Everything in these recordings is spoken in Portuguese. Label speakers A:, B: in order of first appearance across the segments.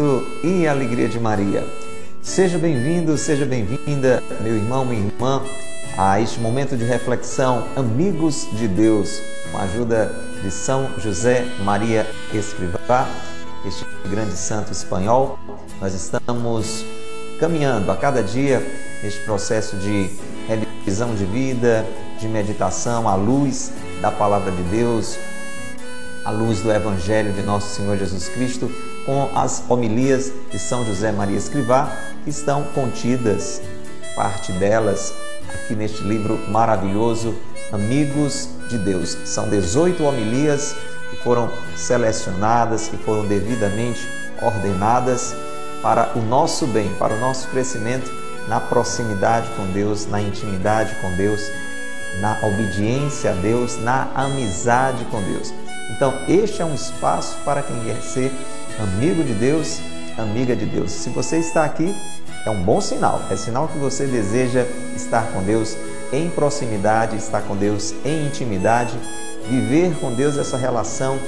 A: Cristo e a alegria de Maria. Seja bem-vindo, seja bem-vinda, meu irmão, minha irmã, a este momento de reflexão, amigos de Deus, com a ajuda de São José Maria Escrivá, este grande santo espanhol. Nós estamos caminhando a cada dia neste processo de revisão de vida, de meditação à luz da palavra de Deus, à luz do Evangelho de nosso Senhor Jesus Cristo, com as homilias de São José Maria Escrivá, que estão contidas, parte delas, aqui neste livro maravilhoso, Amigos de Deus. São 18 homilias que foram selecionadas, que foram devidamente ordenadas para o nosso bem, para o nosso crescimento na proximidade com Deus, na intimidade com Deus, na obediência a Deus, na amizade com Deus. Então, este é um espaço para quem quer ser amigo de Deus, amiga de Deus. Se você está aqui, é um bom sinal, é sinal que você deseja estar com Deus em proximidade, estar com Deus em intimidade, viver com Deus essa relação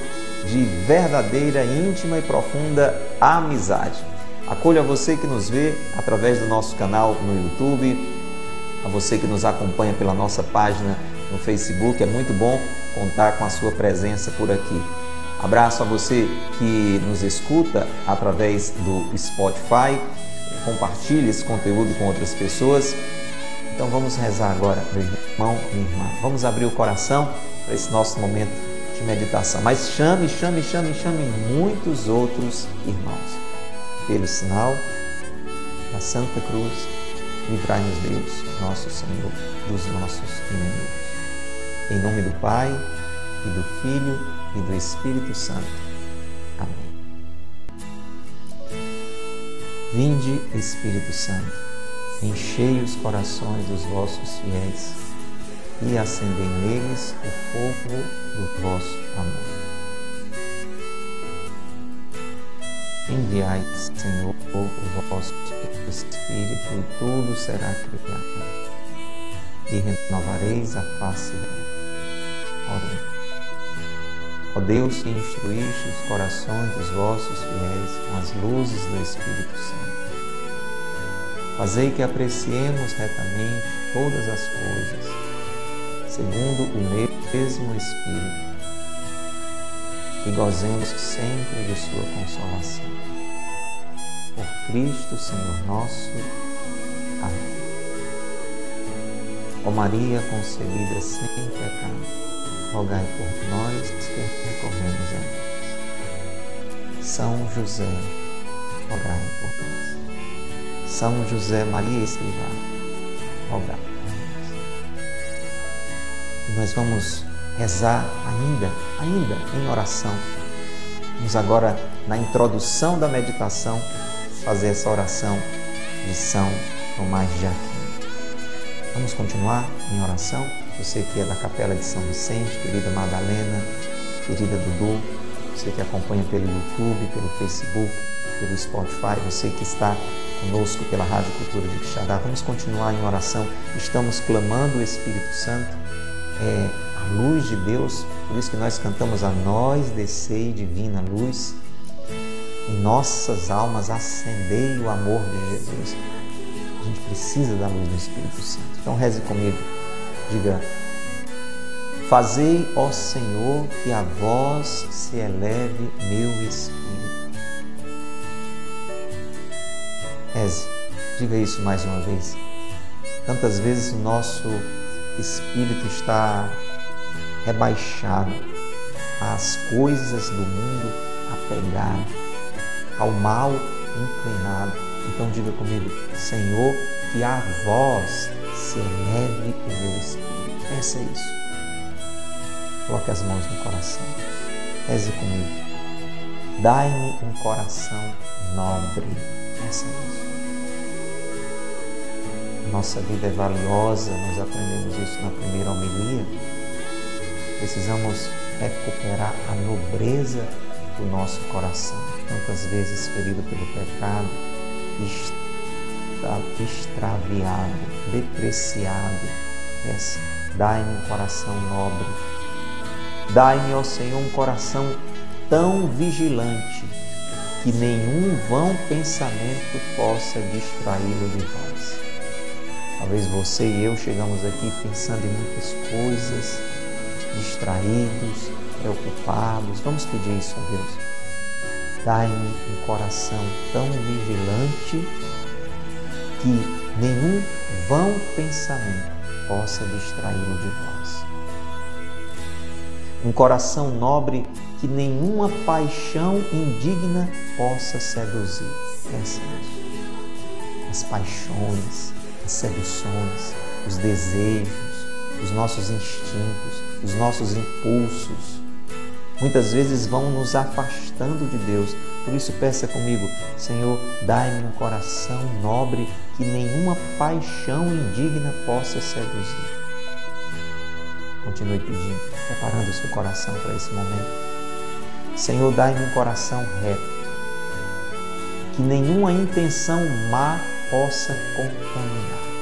A: de verdadeira, íntima e profunda amizade. Acolha você que nos vê através do nosso canal no YouTube, a você que nos acompanha pela nossa página no Facebook. É muito bom contar com a sua presença por aqui. Abraço a você que nos escuta através do Spotify. Compartilhe esse conteúdo com outras pessoas. Então vamos rezar agora, meu irmão, minha irmã. Vamos abrir o coração para esse nosso momento de meditação. Mas chame, chame, chame, chame muitos outros irmãos. Pelo sinal da Santa Cruz, livrai-nos Deus, nosso Senhor, dos nossos inimigos. Em nome do Pai, e do Filho e do Espírito Santo. Amém. Vinde, Espírito Santo, enchei os corações dos vossos fiéis e acendei neles o fogo do vosso amor. Enviai, Senhor, o vosso Espírito e tudo será criado e renovareis a face dela. Oremos. Ó Deus que instruíste os corações dos vossos fiéis com as luzes do Espírito Santo, fazei que apreciemos retamente todas as coisas, segundo o mesmo Espírito, e gozemos sempre de Sua consolação. Por Cristo, Senhor nosso. Amém. Ó Maria concebida sem pecado, rogai por nós que recorremos a Deus. São José, rogai por nós. São José Maria Escrivá, rogai por nós. Nós vamos rezar ainda, ainda em oração. Vamos agora, na introdução da meditação, fazer essa oração de São Tomás de Aquino. Vamos continuar em oração? Você que é da Capela de São Vicente, querida Madalena, querida Dudu, você que acompanha pelo YouTube, pelo Facebook, pelo Spotify, você que está conosco pela Rádio Cultura de Quixadá, vamos continuar em oração. Estamos clamando o Espírito Santo, é, a luz de Deus, por isso que nós cantamos a nós descei divina luz, em nossas almas acendei o amor de Jesus. A gente precisa da luz do Espírito Santo. Então reze comigo. Diga: Fazei, ó Senhor, que a vós se eleve meu espírito. Reze, diga isso mais uma vez. Tantas vezes o nosso espírito está rebaixado às coisas do mundo apegado, ao mal inclinado. Então diga comigo, Senhor, que a vós se eleve o meu espírito. Peça isso. Coloque as mãos no coração. Reze comigo. Dai-me um coração nobre. Peça isso. Nossa vida é valiosa, nós aprendemos isso na primeira homilia. Precisamos recuperar a nobreza do nosso coração, tantas vezes ferido pelo pecado, extraviado, depreciado. Dai-me um coração nobre. Dai-me, ó Senhor, um coração tão vigilante, que nenhum vão pensamento possa distraí-lo de vós. Talvez você e eu chegamos aqui pensando em muitas coisas, distraídos, preocupados. Vamos pedir isso a Deus. Dai-me um coração tão vigilante que nenhum vão pensamento possa distraí-lo de vós. Um coração nobre que nenhuma paixão indigna possa seduzir. Pensa. As paixões, as seduções, os desejos, os nossos instintos, os nossos impulsos, muitas vezes vão nos afastando de Deus. Por isso, peça comigo, Senhor, dai-me um coração nobre que nenhuma paixão indigna possa seduzir. Continue pedindo, preparando o seu coração para esse momento. Senhor, dai-me um coração reto, que nenhuma intenção má possa contaminar.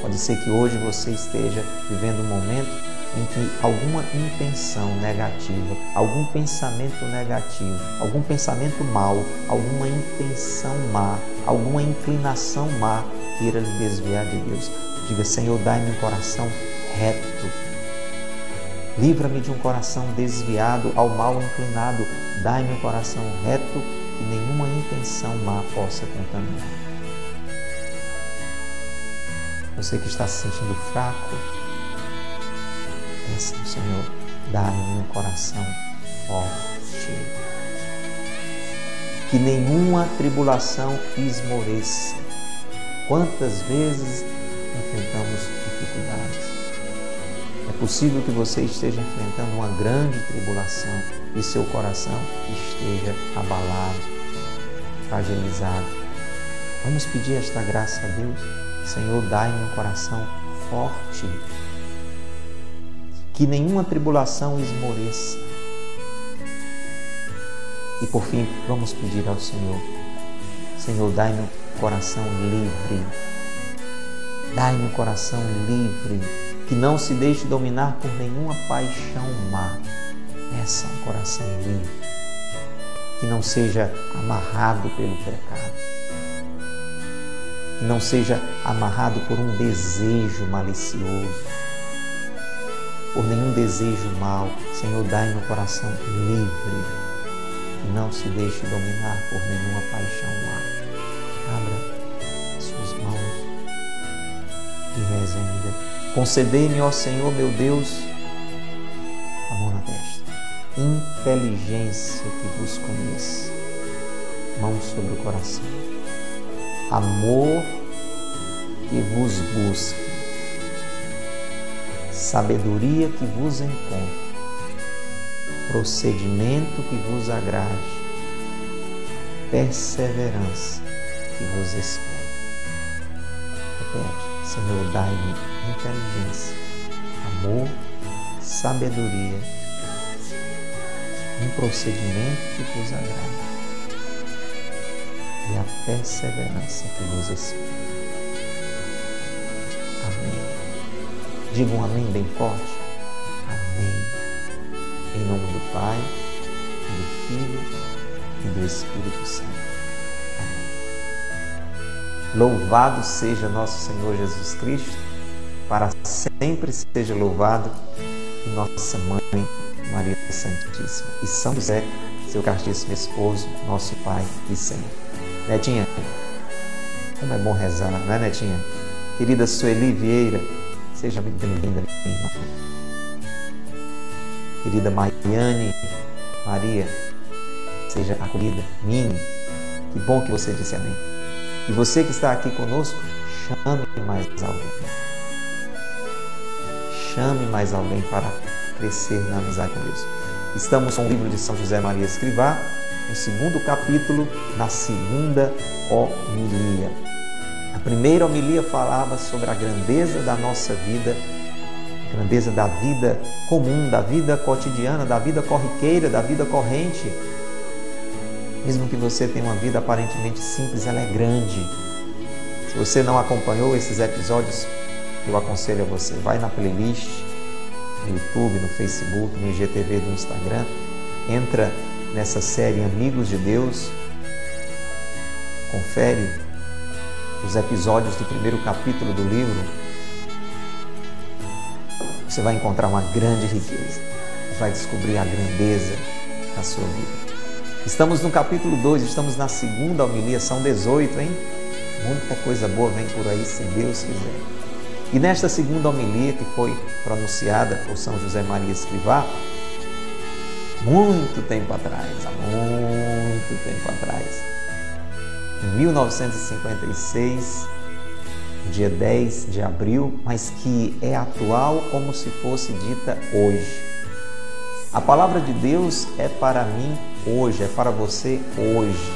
A: Pode ser que hoje você esteja vivendo um momento em que alguma intenção negativa, algum pensamento negativo, algum pensamento mau, alguma intenção má, alguma inclinação má queira lhe desviar de Deus. Diga, Senhor, dai-me um coração reto. Livra-me de um coração desviado ao mal inclinado. Dai-me um coração reto que nenhuma intenção má possa contaminar. Você que está se sentindo fraco, peça ao Senhor, dá-me um coração forte. Que nenhuma tribulação esmoreça. Quantas vezes enfrentamos dificuldades? É possível que você esteja enfrentando uma grande tribulação e seu coração esteja abalado, fragilizado. Vamos pedir esta graça a Deus. Senhor, dai-me um coração forte que nenhuma tribulação esmoreça. E por fim, vamos pedir ao Senhor: Senhor, dai-me um coração livre. Dai-me um coração livre, que não se deixe dominar por nenhuma paixão má. Peça um coração livre, que não seja amarrado pelo pecado, que não seja amarrado por um desejo malicioso por nenhum desejo mau. Senhor, dai no coração livre, não se deixe dominar por nenhuma paixão má. Abra suas mãos e reze ainda. Concedei-me, ó Senhor, meu Deus, a mão na testa, inteligência que vos conheça, mão sobre o coração, amor que vos busque. Sabedoria que vos encontre, procedimento que vos agrade, perseverança que vos espere. Repete, Senhor, dai-me inteligência, amor, sabedoria, um procedimento que vos agrade e a perseverança que vos espere. Diga um amém bem forte. Em nome do Pai, do Filho e do Espírito Santo. Amém. Louvado seja nosso Senhor Jesus Cristo, para sempre seja louvado e nossa Mãe Maria Santíssima e São José, seu castíssimo esposo, nosso Pai e Senhor. Netinha, como é bom rezar, não é, Netinha? Querida Sueli Vieira, Seja muito bem-vinda, minha irmã. Querida Mariane, Maria, seja acolhida. Mini, que bom que você disse amém. E você que está aqui conosco, chame mais alguém. Chame mais alguém para crescer na amizade com Deus. Estamos com o livro de São José Maria Escrivá, no segundo capítulo, na segunda homilia. A primeira homilia falava sobre a grandeza da nossa vida, grandeza da vida comum, da vida cotidiana, da vida corriqueira, da vida corrente. Mesmo que você tenha uma vida aparentemente simples, ela é grande. Se você não acompanhou esses episódios, eu aconselho a você, vai na playlist no YouTube, no Facebook, no IGTV do Instagram, entra nessa série Amigos de Deus. Confere os episódios do primeiro capítulo do livro. Você vai encontrar uma grande riqueza. Vai descobrir a grandeza da sua vida. Estamos no capítulo 2, estamos na segunda homilia, são 18, hein? Muita coisa boa vem por aí, se Deus quiser. E nesta segunda homilia, que foi pronunciada por São José Maria Escrivá, muito tempo atrás, há muito tempo atrás, em 1956, dia 10 de abril, mas que é atual como se fosse dita hoje. A palavra de Deus é para mim hoje, é para você hoje.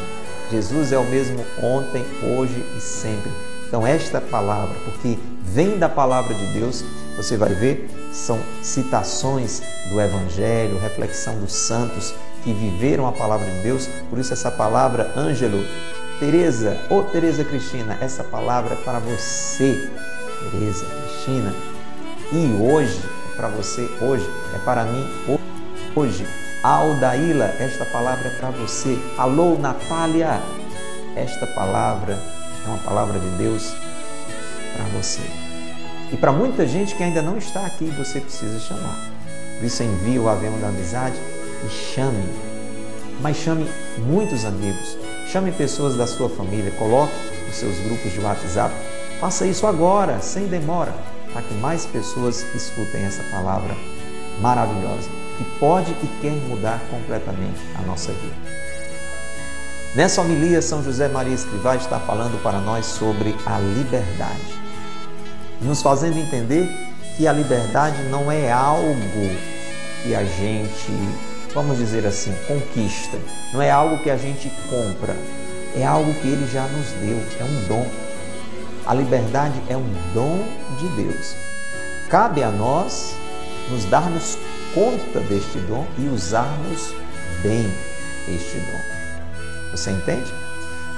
A: Jesus é o mesmo ontem, hoje e sempre. Então, esta palavra, porque vem da palavra de Deus, você vai ver, são citações do Evangelho, reflexão dos santos que viveram a palavra de Deus. Por isso, essa palavra, Ângelo, Tereza, ou Tereza Cristina, essa palavra é para você, Tereza Cristina. E hoje, é para você hoje, é para mim hoje. Aldaíla, esta palavra é para você. Alô, Natália, esta palavra é uma palavra de Deus para você. E para muita gente que ainda não está aqui, você precisa chamar. Por isso envie o avião da amizade e chame. Mas chame muitos amigos, chame pessoas da sua família, coloque os seus grupos de WhatsApp. Faça isso agora, sem demora, para que mais pessoas escutem essa palavra maravilhosa que pode e quer mudar completamente a nossa vida. Nessa homilia, São José Maria Escrivá está falando para nós sobre a liberdade, nos fazendo entender que a liberdade não é algo que a gente, vamos dizer assim, conquista, não é algo que a gente compra, é algo que ele já nos deu, é um dom. A liberdade é um dom de Deus. Cabe a nós nos darmos conta deste dom e usarmos bem este dom. Você entende?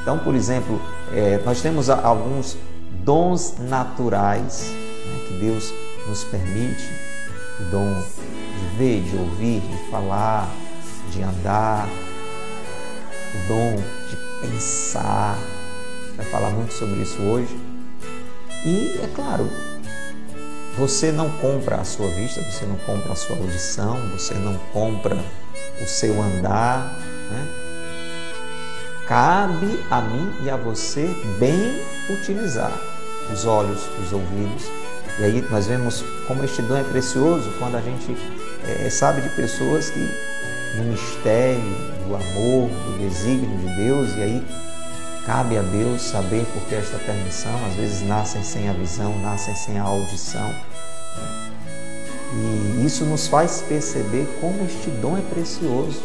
A: Então, por exemplo, é, nós temos alguns dons naturais né, que Deus nos permite, o dom ver, de ouvir, de falar, de andar, o dom de pensar. Vai falar muito sobre isso hoje. E, é claro, você não compra a sua vista, você não compra a sua audição, você não compra o seu andar. Né? Cabe a mim e a você bem utilizar os olhos, os ouvidos. E aí nós vemos como este dom é precioso quando a gente é, sabe de pessoas que no mistério do amor, do desígnio de Deus, e aí Cabe a Deus saber por que esta permissão, às vezes nascem sem a visão, nascem sem a audição. E isso nos faz perceber como este dom é precioso.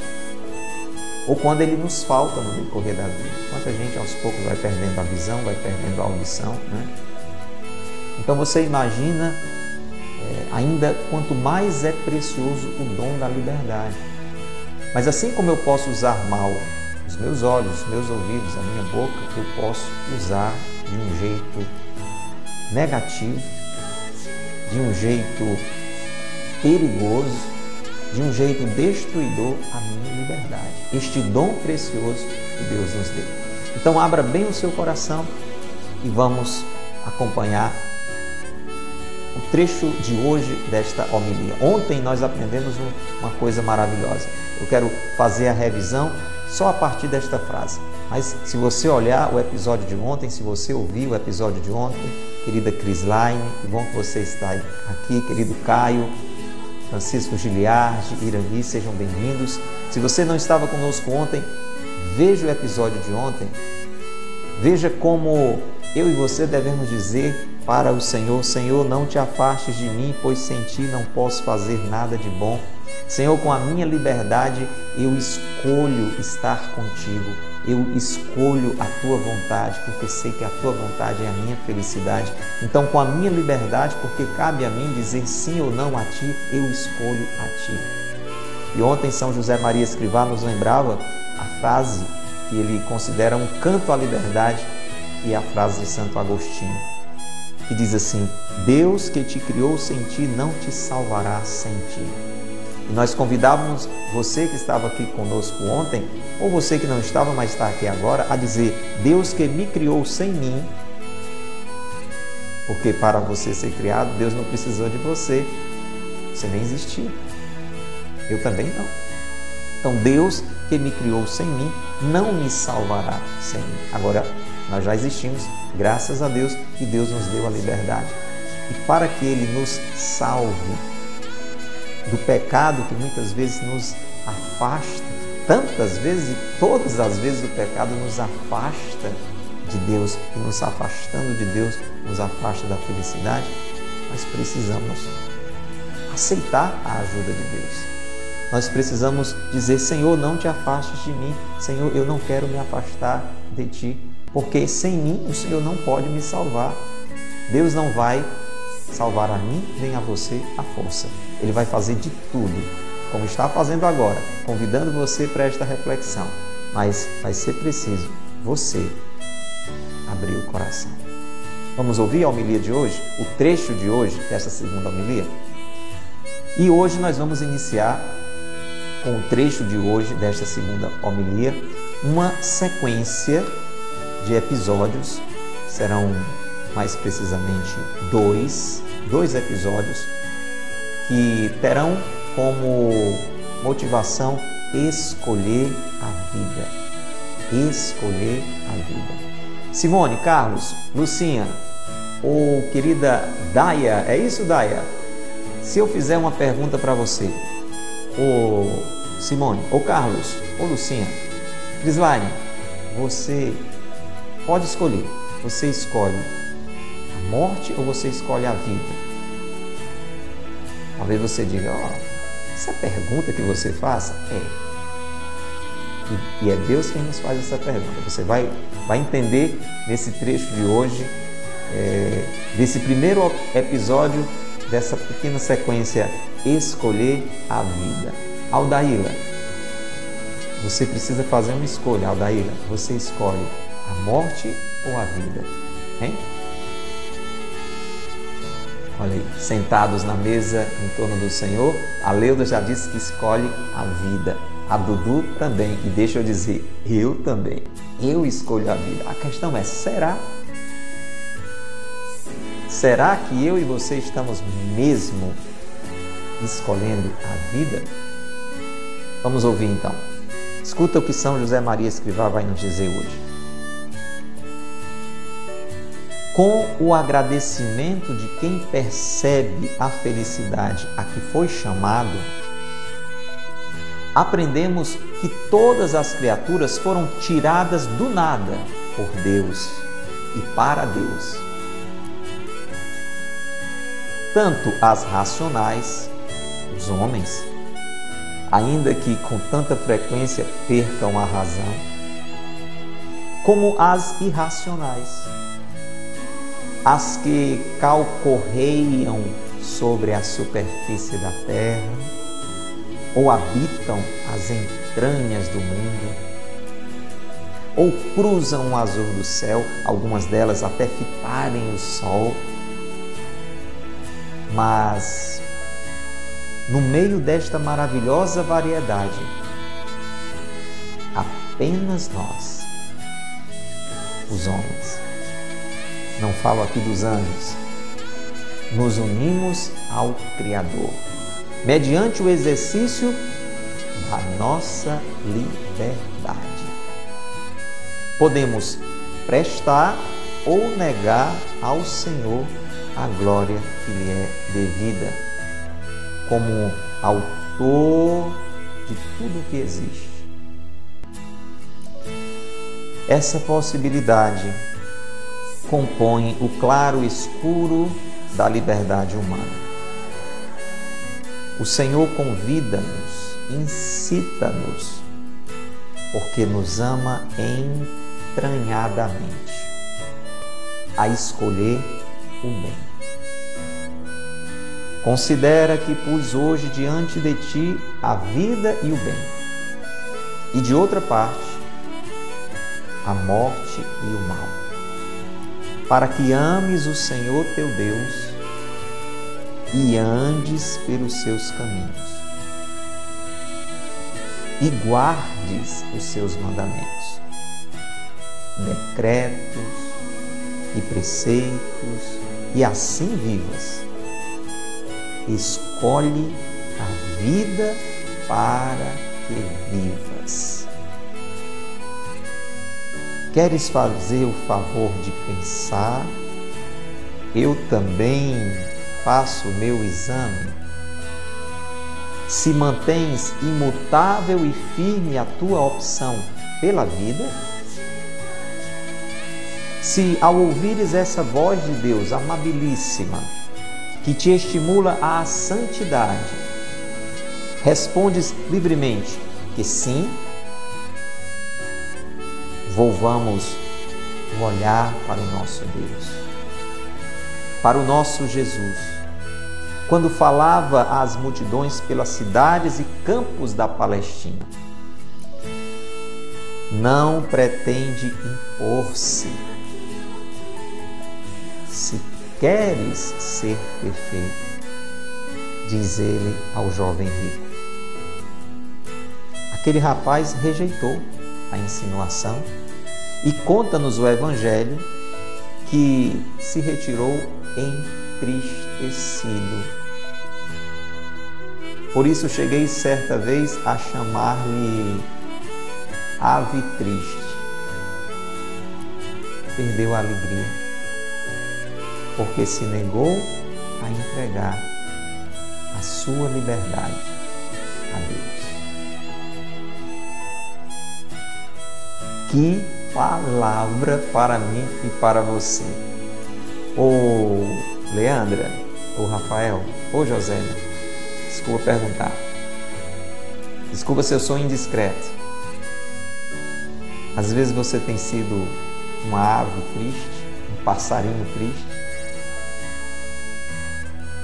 A: Ou quando ele nos falta no decorrer da vida. Quanta gente aos poucos vai perdendo a visão, vai perdendo a audição. Né? Então você imagina ainda quanto mais é precioso o dom da liberdade. Mas assim como eu posso usar mal os meus olhos, os meus ouvidos, a minha boca, eu posso usar de um jeito negativo, de um jeito perigoso, de um jeito destruidor a minha liberdade. Este dom precioso que Deus nos deu. Então abra bem o seu coração e vamos acompanhar trecho de hoje desta homilia. Ontem nós aprendemos uma coisa maravilhosa. Eu quero fazer a revisão só a partir desta frase. Mas se você olhar o episódio de ontem, se você ouvir o episódio de ontem, querida Crislaine, que bom que você está aqui, querido Caio, Francisco Giliardi, Irani, sejam bem-vindos. Se você não estava conosco ontem, veja o episódio de ontem. Veja como eu e você devemos dizer para o Senhor: Senhor, não te afastes de mim, pois sem ti não posso fazer nada de bom. Senhor, com a minha liberdade eu escolho estar contigo. Eu escolho a tua vontade, porque sei que a tua vontade é a minha felicidade. Então, com a minha liberdade, porque cabe a mim dizer sim ou não a ti, eu escolho a ti. E ontem São José Maria Escrivá nos lembrava a frase que ele considera um canto à liberdade e a frase de Santo Agostinho, que diz assim: Deus que te criou sem ti não te salvará sem ti. E nós convidávamos você que estava aqui conosco ontem, ou você que não estava, mas está aqui agora, a dizer: Deus que me criou sem mim, porque para você ser criado, Deus não precisou de você, você nem existia. Eu também não. Então, Deus que me criou sem mim não me salvará sem mim. Agora, nós já existimos, graças a Deus, e Deus nos deu a liberdade. E para que Ele nos salve do pecado que muitas vezes nos afasta, tantas vezes e todas as vezes o pecado nos afasta de Deus e nos afastando de Deus nos afasta da felicidade, nós precisamos aceitar a ajuda de Deus. Nós precisamos dizer: Senhor, não te afastes de mim. Senhor, eu não quero me afastar de ti, porque sem mim o Senhor não pode me salvar. Deus não vai salvar a mim nem a você à força. Ele vai fazer de tudo, como está fazendo agora, convidando você para esta reflexão. Mas vai ser preciso você abrir o coração. Vamos ouvir a homilia de hoje, o trecho de hoje desta segunda homilia? E hoje nós vamos iniciar com o trecho de hoje desta segunda homilia, uma sequência de episódios, serão mais precisamente dois, dois episódios que terão como motivação escolher a vida. Escolher a vida. Simone, Carlos, Lucinha, ou querida Daia, é isso, Daia? Se eu fizer uma pergunta para você, ô Simone, ou Carlos, ou Lucinha, Crislaine, você pode escolher. Você escolhe a morte ou você escolhe a vida? Talvez você diga, ó, oh, essa pergunta que você faça é. E, e, é Deus quem nos faz essa pergunta. Você vai, vai entender nesse trecho de hoje, é, desse primeiro episódio dessa pequena sequência Escolher a Vida. Aldaíla, você precisa fazer uma escolha, Aldaíla. Você escolhe a morte ou a vida? Hein? Olha aí, sentados na mesa em torno do Senhor, a Leuda já disse que escolhe a vida. A Dudu também, e deixa eu dizer, eu também. Eu escolho a vida. A questão é: será? Será que eu e você estamos mesmo escolhendo a vida? Vamos ouvir então. Escuta o que São José Maria Escrivá vai nos dizer hoje. Com o agradecimento de quem percebe a felicidade a que foi chamado, aprendemos que todas as criaturas foram tiradas do nada por Deus e para Deus. Tanto as racionais, os homens, ainda que com tanta frequência percam a razão, como as irracionais as que calcorreiam sobre a superfície da terra ou habitam as entranhas do mundo ou cruzam o azul do céu, algumas delas até fitarem o sol. Mas no meio desta maravilhosa variedade, apenas nós, os homens, não falo aqui dos anjos, nos unimos ao Criador, mediante o exercício da nossa liberdade. Podemos prestar ou negar ao Senhor a glória que lhe é devida, como autor de tudo que existe. Essa possibilidade compõem o claro escuro da liberdade humana. O Senhor convida-nos, incita-nos, porque nos ama entranhadamente a escolher o bem. Considera que pus hoje diante de ti a vida e o bem, e de outra parte, a morte e o mal para que ames o Senhor teu Deus e andes pelos seus caminhos. e guardes os seus mandamentos, decretos e preceitos, e assim vivas. Escolhe a vida para que vivas. Queres fazer o favor de pensar? Eu também faço o meu exame. Se mantens imutável e firme a tua opção pela vida, se ao ouvires essa voz de Deus amabilíssima, que te estimula à santidade, respondes livremente que sim, volvamos o olhar para o nosso Deus, para o nosso Jesus. Quando falava às multidões pelas cidades e campos da Palestina, não pretende impor-se. Se queres ser perfeito, diz ele ao jovem rico. Aquele rapaz rejeitou a insinuação e conta-nos o Evangelho que se retirou entristecido. Por isso cheguei certa vez a chamar-lhe ave triste. Perdeu a alegria, porque se negou a entregar a sua liberdade a Deus. Que palavra para mim e para você. Ô Leandra, ô Rafael, ô José, desculpa perguntar. Desculpa se eu sou indiscreto. Às vezes você tem sido uma ave triste, um passarinho triste.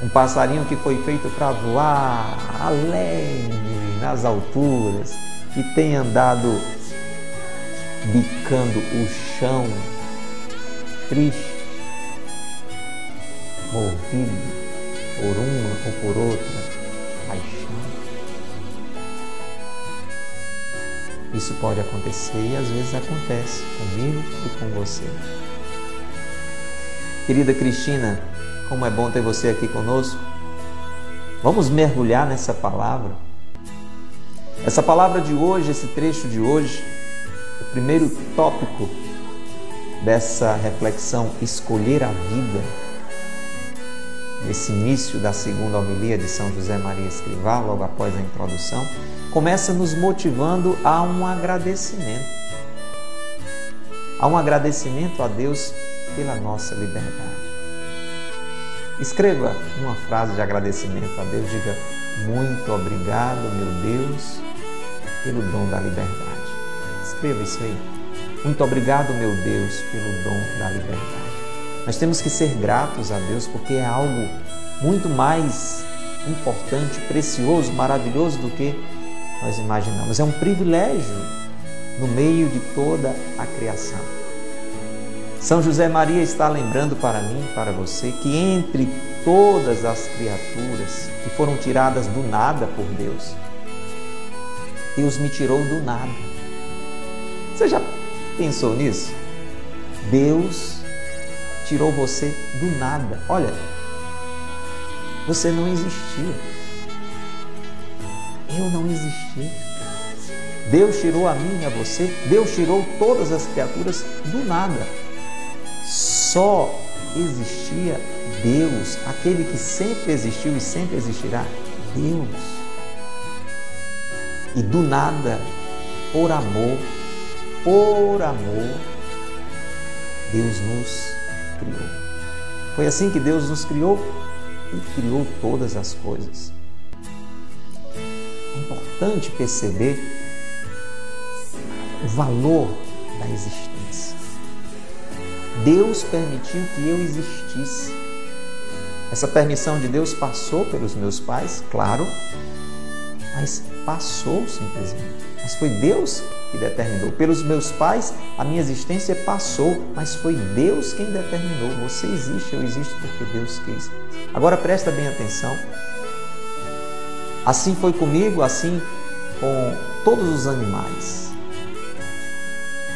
A: Um passarinho que foi feito para voar alegre nas alturas e tem andado bicando o chão, triste, movido por uma ou por outra paixão. Isso pode acontecer e às vezes acontece comigo e com você. Querida Cristina, como é bom ter você aqui conosco. Vamos mergulhar nessa palavra. Essa palavra de hoje, esse trecho de hoje, primeiro tópico dessa reflexão, escolher a vida, nesse início da segunda homilia de São José Maria Escrivá, logo após a introdução, começa nos motivando a um agradecimento. A um agradecimento a Deus pela nossa liberdade. Escreva uma frase de agradecimento a Deus, diga: Muito obrigado, meu Deus, pelo dom da liberdade. Escreva isso aí. Muito obrigado, meu Deus, pelo dom da liberdade. Nós temos que ser gratos a Deus porque é algo muito mais importante, precioso, maravilhoso do que nós imaginamos. É um privilégio no meio de toda a criação. São José Maria está lembrando para mim, para você, que entre todas as criaturas que foram tiradas do nada por Deus, Deus me tirou do nada. Você já pensou nisso? Deus tirou você do nada. Olha, você não existia. Eu não existia. Deus tirou a mim e a você, Deus tirou todas as criaturas do nada. Só existia Deus, aquele que sempre existiu e sempre existirá. Deus. E do nada, por amor, por amor, Deus nos criou. Foi assim que Deus nos criou e criou todas as coisas. É importante perceber o valor da existência. Deus permitiu que eu existisse. Essa permissão de Deus passou pelos meus pais, claro, mas passou simplesmente. Mas foi Deus que determinou. Pelos meus pais, a minha existência passou, mas foi Deus quem determinou. Você existe, eu existo porque Deus quis. Agora presta bem atenção. Assim foi comigo, assim com todos os animais.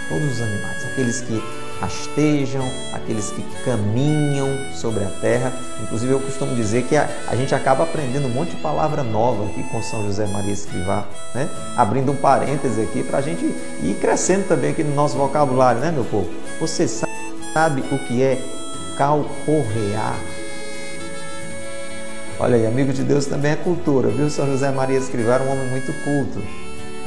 A: Todos os animais, aqueles que rastejam, aqueles que caminham sobre a terra. Inclusive, eu costumo dizer que a, a gente acaba aprendendo um monte de palavra nova aqui com São José Maria Escrivá, né? abrindo um parêntese aqui para a gente ir crescendo também aqui no nosso vocabulário, né, meu povo? Você sabe o que é calcorrear? Olha aí, amigo de Deus também é cultura, viu? São José Maria Escrivá era um homem muito culto.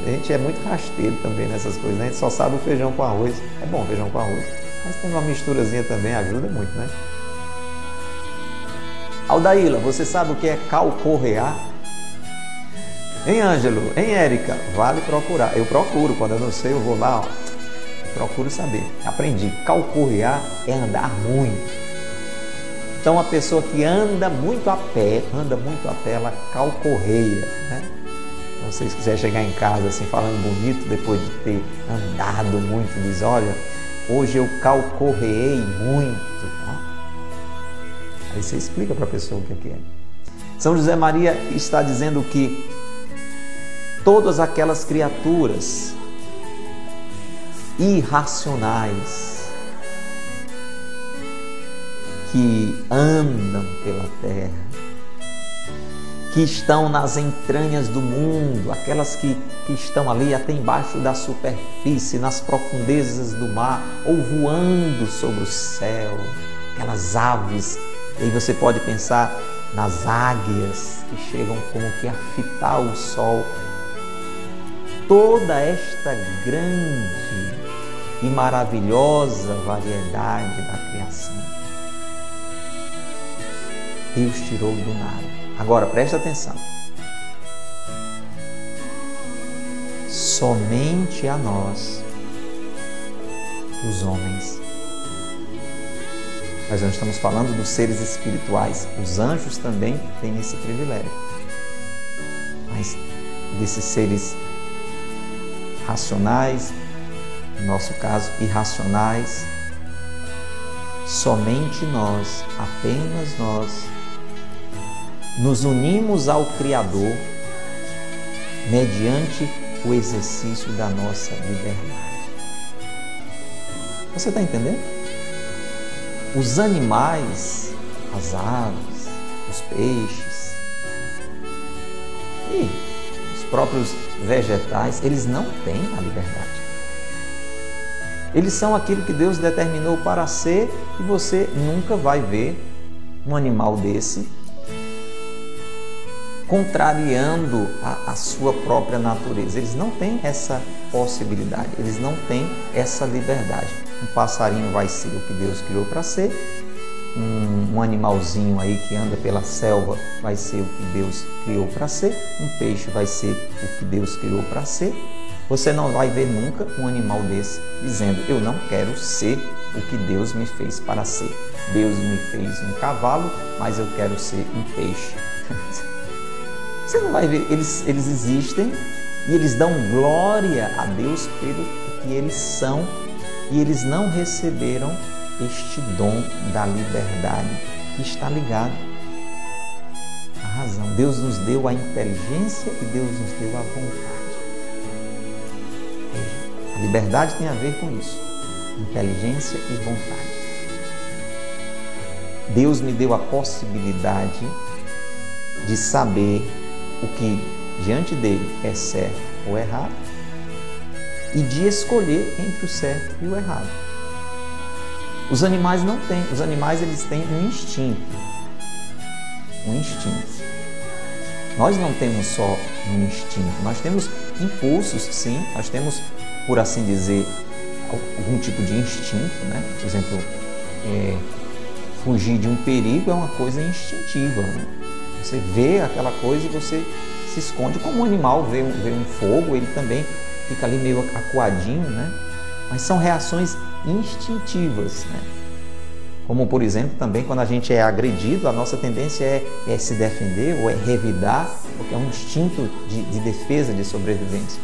A: A gente é muito rasteiro também nessas coisas, né? A gente só sabe o feijão com arroz. É bom feijão com arroz. Mas tem uma misturazinha também, ajuda muito, né? Aldaíla, você sabe o que é calcorrear? Hein, Ângelo? Hein, Érica? Vale procurar. Eu procuro, quando eu não sei, eu vou lá, ó, procuro saber. Aprendi. Calcorrear é andar muito. Então, a pessoa que anda muito a pé, anda muito a pé, ela calcorreia, né? Então, se vocês quiserem chegar em casa assim, falando bonito, depois de ter andado muito, diz, olha, hoje eu calcorreei muito. Aí você explica para a pessoa o que é. São José Maria está dizendo que todas aquelas criaturas irracionais, que andam pela terra, que estão nas entranhas do mundo, aquelas que, que estão ali até embaixo da superfície, nas profundezas do mar, ou voando sobre o céu, aquelas aves. E aí você pode pensar nas águias que chegam como que a fitar o sol. Toda esta grande e maravilhosa variedade da criação Deus tirou do nada. Agora presta atenção. Somente a nós, os homens. Nós não estamos falando dos seres espirituais. Os anjos também têm esse privilégio. Mas desses seres racionais, no nosso caso, irracionais, somente nós, apenas nós, nos unimos ao Criador mediante o exercício da nossa liberdade. Você está entendendo? Os animais, as aves, os peixes e os próprios vegetais, eles não têm a liberdade. Eles são aquilo que Deus determinou para ser e você nunca vai ver um animal desse contrariando a, a, sua própria natureza. Eles não têm essa possibilidade, eles não têm essa liberdade. Um passarinho vai ser o que Deus criou para ser, um, um, animalzinho aí que anda pela selva vai ser o que Deus criou para ser, um peixe vai ser o que Deus criou para ser. Você não vai ver nunca um animal desse dizendo: Eu não quero ser o que Deus me fez para ser. Deus me fez um cavalo, mas eu quero ser um peixe. Você não vai ver, eles, eles existem e eles dão glória a Deus pelo que eles são e eles não receberam este dom da liberdade que está ligado à razão. Deus nos deu a inteligência e Deus nos deu a vontade. A liberdade tem a ver com isso. Inteligência e vontade. Deus me deu a possibilidade de saber o que diante dele é certo ou errado e de escolher entre o certo e o errado. Os animais não têm, os animais eles têm um instinto. Um instinto. Nós não temos só um instinto, nós temos impulsos, sim, nós temos, por assim dizer, algum tipo de instinto, né? Por exemplo, é, fugir de um perigo é uma coisa instintiva. Né? Você vê aquela coisa e você se esconde. Como um animal vê um, vê um fogo, ele também fica ali meio acuadinho, né? Mas são reações instintivas, né? Como, por exemplo, também quando a gente é agredido, a nossa tendência é, é se defender ou é revidar, porque é um instinto de, de defesa, de sobrevivência.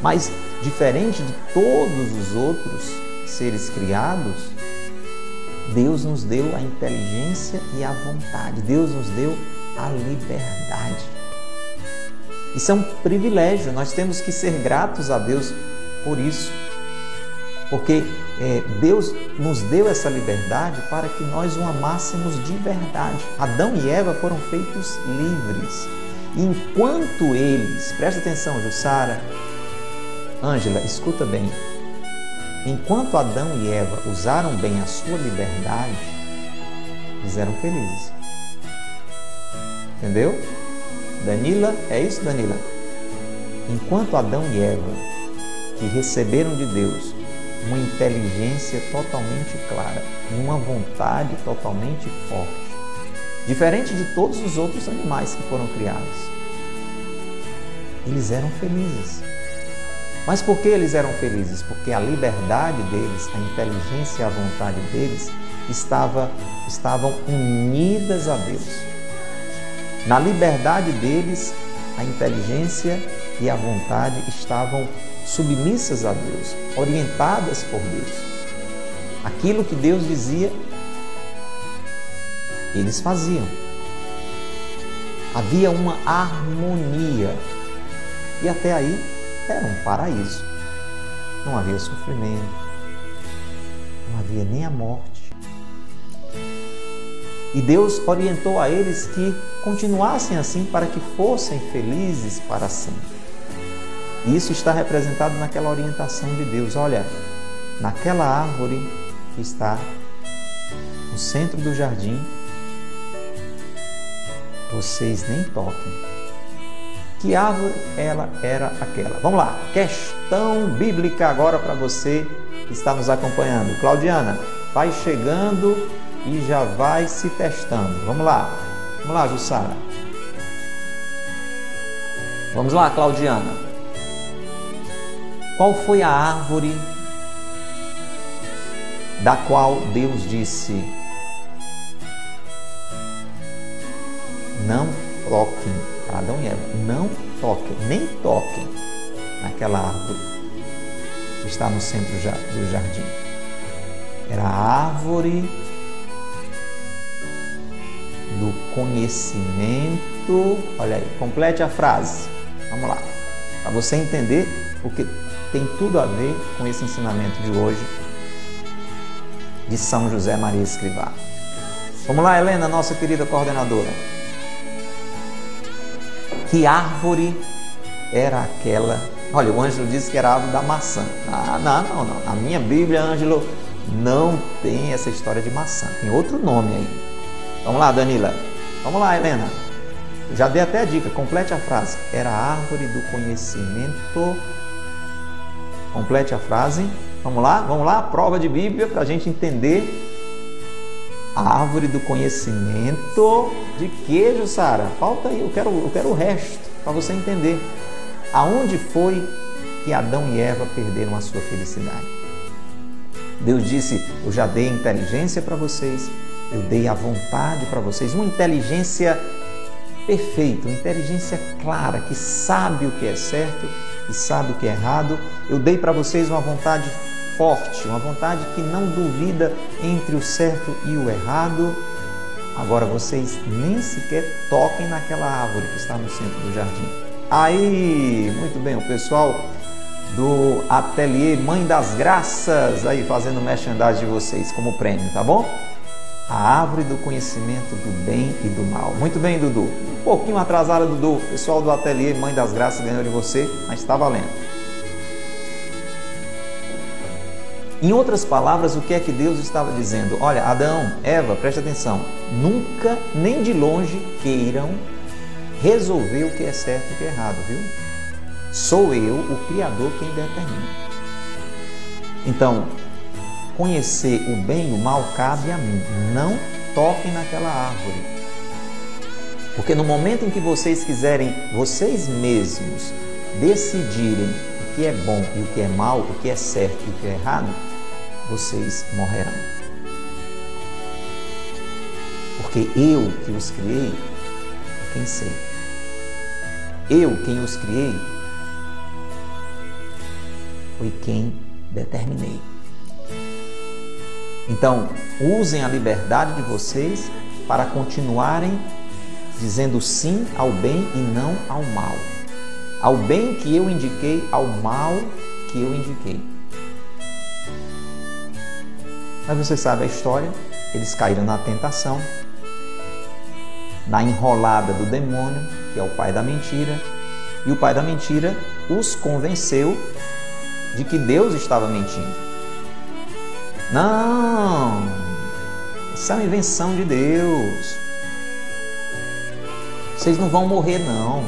A: Mas, diferente de todos os outros seres criados, Deus nos deu a inteligência e a vontade. Deus nos deu a liberdade. Isso é um privilégio, nós temos que ser gratos a Deus por isso. Porque é, Deus nos deu essa liberdade para que nós o amássemos de verdade. Adão e Eva foram feitos livres. E enquanto eles, presta atenção, Jussara, Ângela, escuta bem. Enquanto Adão e Eva usaram bem a sua liberdade, eles eram felizes. Entendeu? Danila, é isso, Danila? Enquanto Adão e Eva, que receberam de Deus uma inteligência totalmente clara, uma vontade totalmente forte, diferente de todos os outros animais que foram criados, eles eram felizes. Mas por que eles eram felizes? Porque a liberdade deles, a inteligência e a vontade deles estava, estavam unidas a Deus. Na liberdade deles, a inteligência e a vontade estavam submissas a Deus, orientadas por Deus. Aquilo que Deus dizia, eles faziam. Havia uma harmonia. E até aí era um paraíso. Não havia sofrimento, não havia nem a morte. E Deus orientou a eles que continuassem assim para que fossem felizes para sempre. Isso está representado naquela orientação de Deus. Olha, naquela árvore que está no centro do jardim, vocês nem toquem que árvore ela era aquela? Vamos lá, questão bíblica agora para você que está nos acompanhando. Claudiana, vai chegando e já vai se testando. Vamos lá, vamos lá, Jussara. Vamos lá, Claudiana. Qual foi a árvore da qual Deus disse: Não toquem Adão e Eva, não toquem, nem toquem naquela árvore que está no centro do jardim. Era a árvore do conhecimento. Olha aí, complete a frase. Vamos lá. Para você entender, porque tem tudo a ver com esse ensinamento de hoje de São José Maria Escrivá. Vamos lá, Helena, nossa querida coordenadora. Que árvore era aquela? Olha, o Ângelo disse que era a árvore da maçã. Ah, não, não, não. Na minha Bíblia, Ângelo, não tem essa história de maçã. Tem outro nome aí. Vamos lá, Danila. Vamos lá, Helena. já dei até a dica, complete a frase. Era a árvore do conhecimento. Complete a frase. Vamos lá, vamos lá, prova de Bíblia para a gente entender a árvore do conhecimento de queijo, Sara. Falta aí, eu quero, eu quero o resto para você entender. Aonde foi que Adão e Eva perderam a sua felicidade? Deus disse: Eu já dei inteligência para vocês, eu dei a vontade para vocês, uma inteligência perfeita, uma inteligência clara, que sabe o que é certo e sabe o que é errado. Eu dei para vocês uma vontade forte, uma vontade que não duvida entre o certo e o errado. Agora vocês nem sequer toquem naquela árvore que está no centro do jardim. Aí, muito bem, o pessoal do Ateliê Mãe das Graças aí fazendo merchandising de vocês como prêmio, tá bom? A árvore do conhecimento do bem e do mal. Muito bem, Dudu. Um pouquinho atrasada, Dudu. Pessoal do Ateliê Mãe das Graças ganhou de você, mas está valendo. Em outras palavras, o que é que Deus estava dizendo? Olha, Adão, Eva, preste atenção, nunca, nem de longe, queiram resolver o que é certo e o que é errado, viu? Sou eu, o Criador, quem determina. Então, conhecer o bem e o mal cabe a mim. Não toquem naquela árvore. Porque no momento em que vocês quiserem, vocês mesmos, decidirem o que é bom e o que é mal, o que é certo e o que é errado, vocês morrerão. Porque eu que os criei é quem sei. Eu quem os criei foi quem determinei. Então, usem a liberdade de vocês para continuarem dizendo sim ao bem e não ao mal. ao bem que eu indiquei, ao mal que eu indiquei. Mas você sabe a história, eles caíram na tentação, na enrolada do demônio, que é o pai da mentira, e o pai da mentira os convenceu de que Deus estava mentindo. Não, isso é uma invenção de Deus. Vocês não vão morrer, não.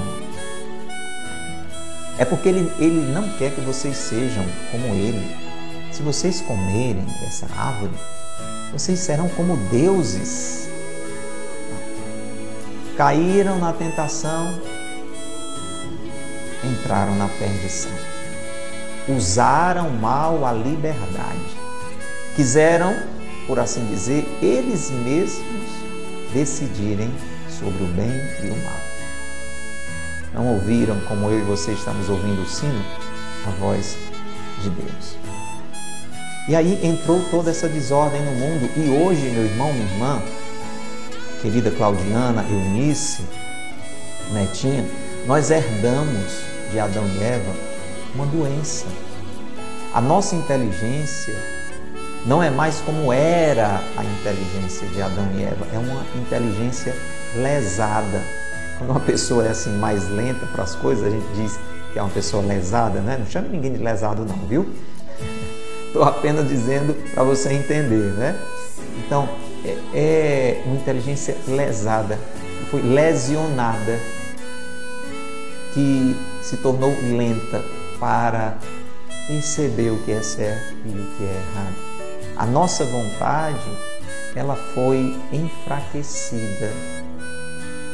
A: É porque ele, ele não quer que vocês sejam como ele. Se vocês comerem dessa árvore, vocês serão como deuses. Caíram na tentação, entraram na perdição. Usaram mal a liberdade. Quiseram, por assim dizer, eles mesmos decidirem sobre o bem e o mal. Não ouviram, como eu e você estamos ouvindo o sino, a voz de Deus. E aí entrou toda essa desordem no mundo. E hoje, meu irmão, minha irmã, querida Claudiana, Eunice, Netinha, nós herdamos de Adão e Eva uma doença. A nossa inteligência não é mais como era a inteligência de Adão e Eva, é uma inteligência lesada. Quando uma pessoa é assim mais lenta para as coisas, a gente diz que é uma pessoa lesada, né? Não chame ninguém de lesado não, viu? Estou apenas dizendo para você entender, né? Então, é, é uma inteligência lesada, foi lesionada, que se tornou lenta para perceber o que é certo e o que é errado. A nossa vontade, ela foi enfraquecida.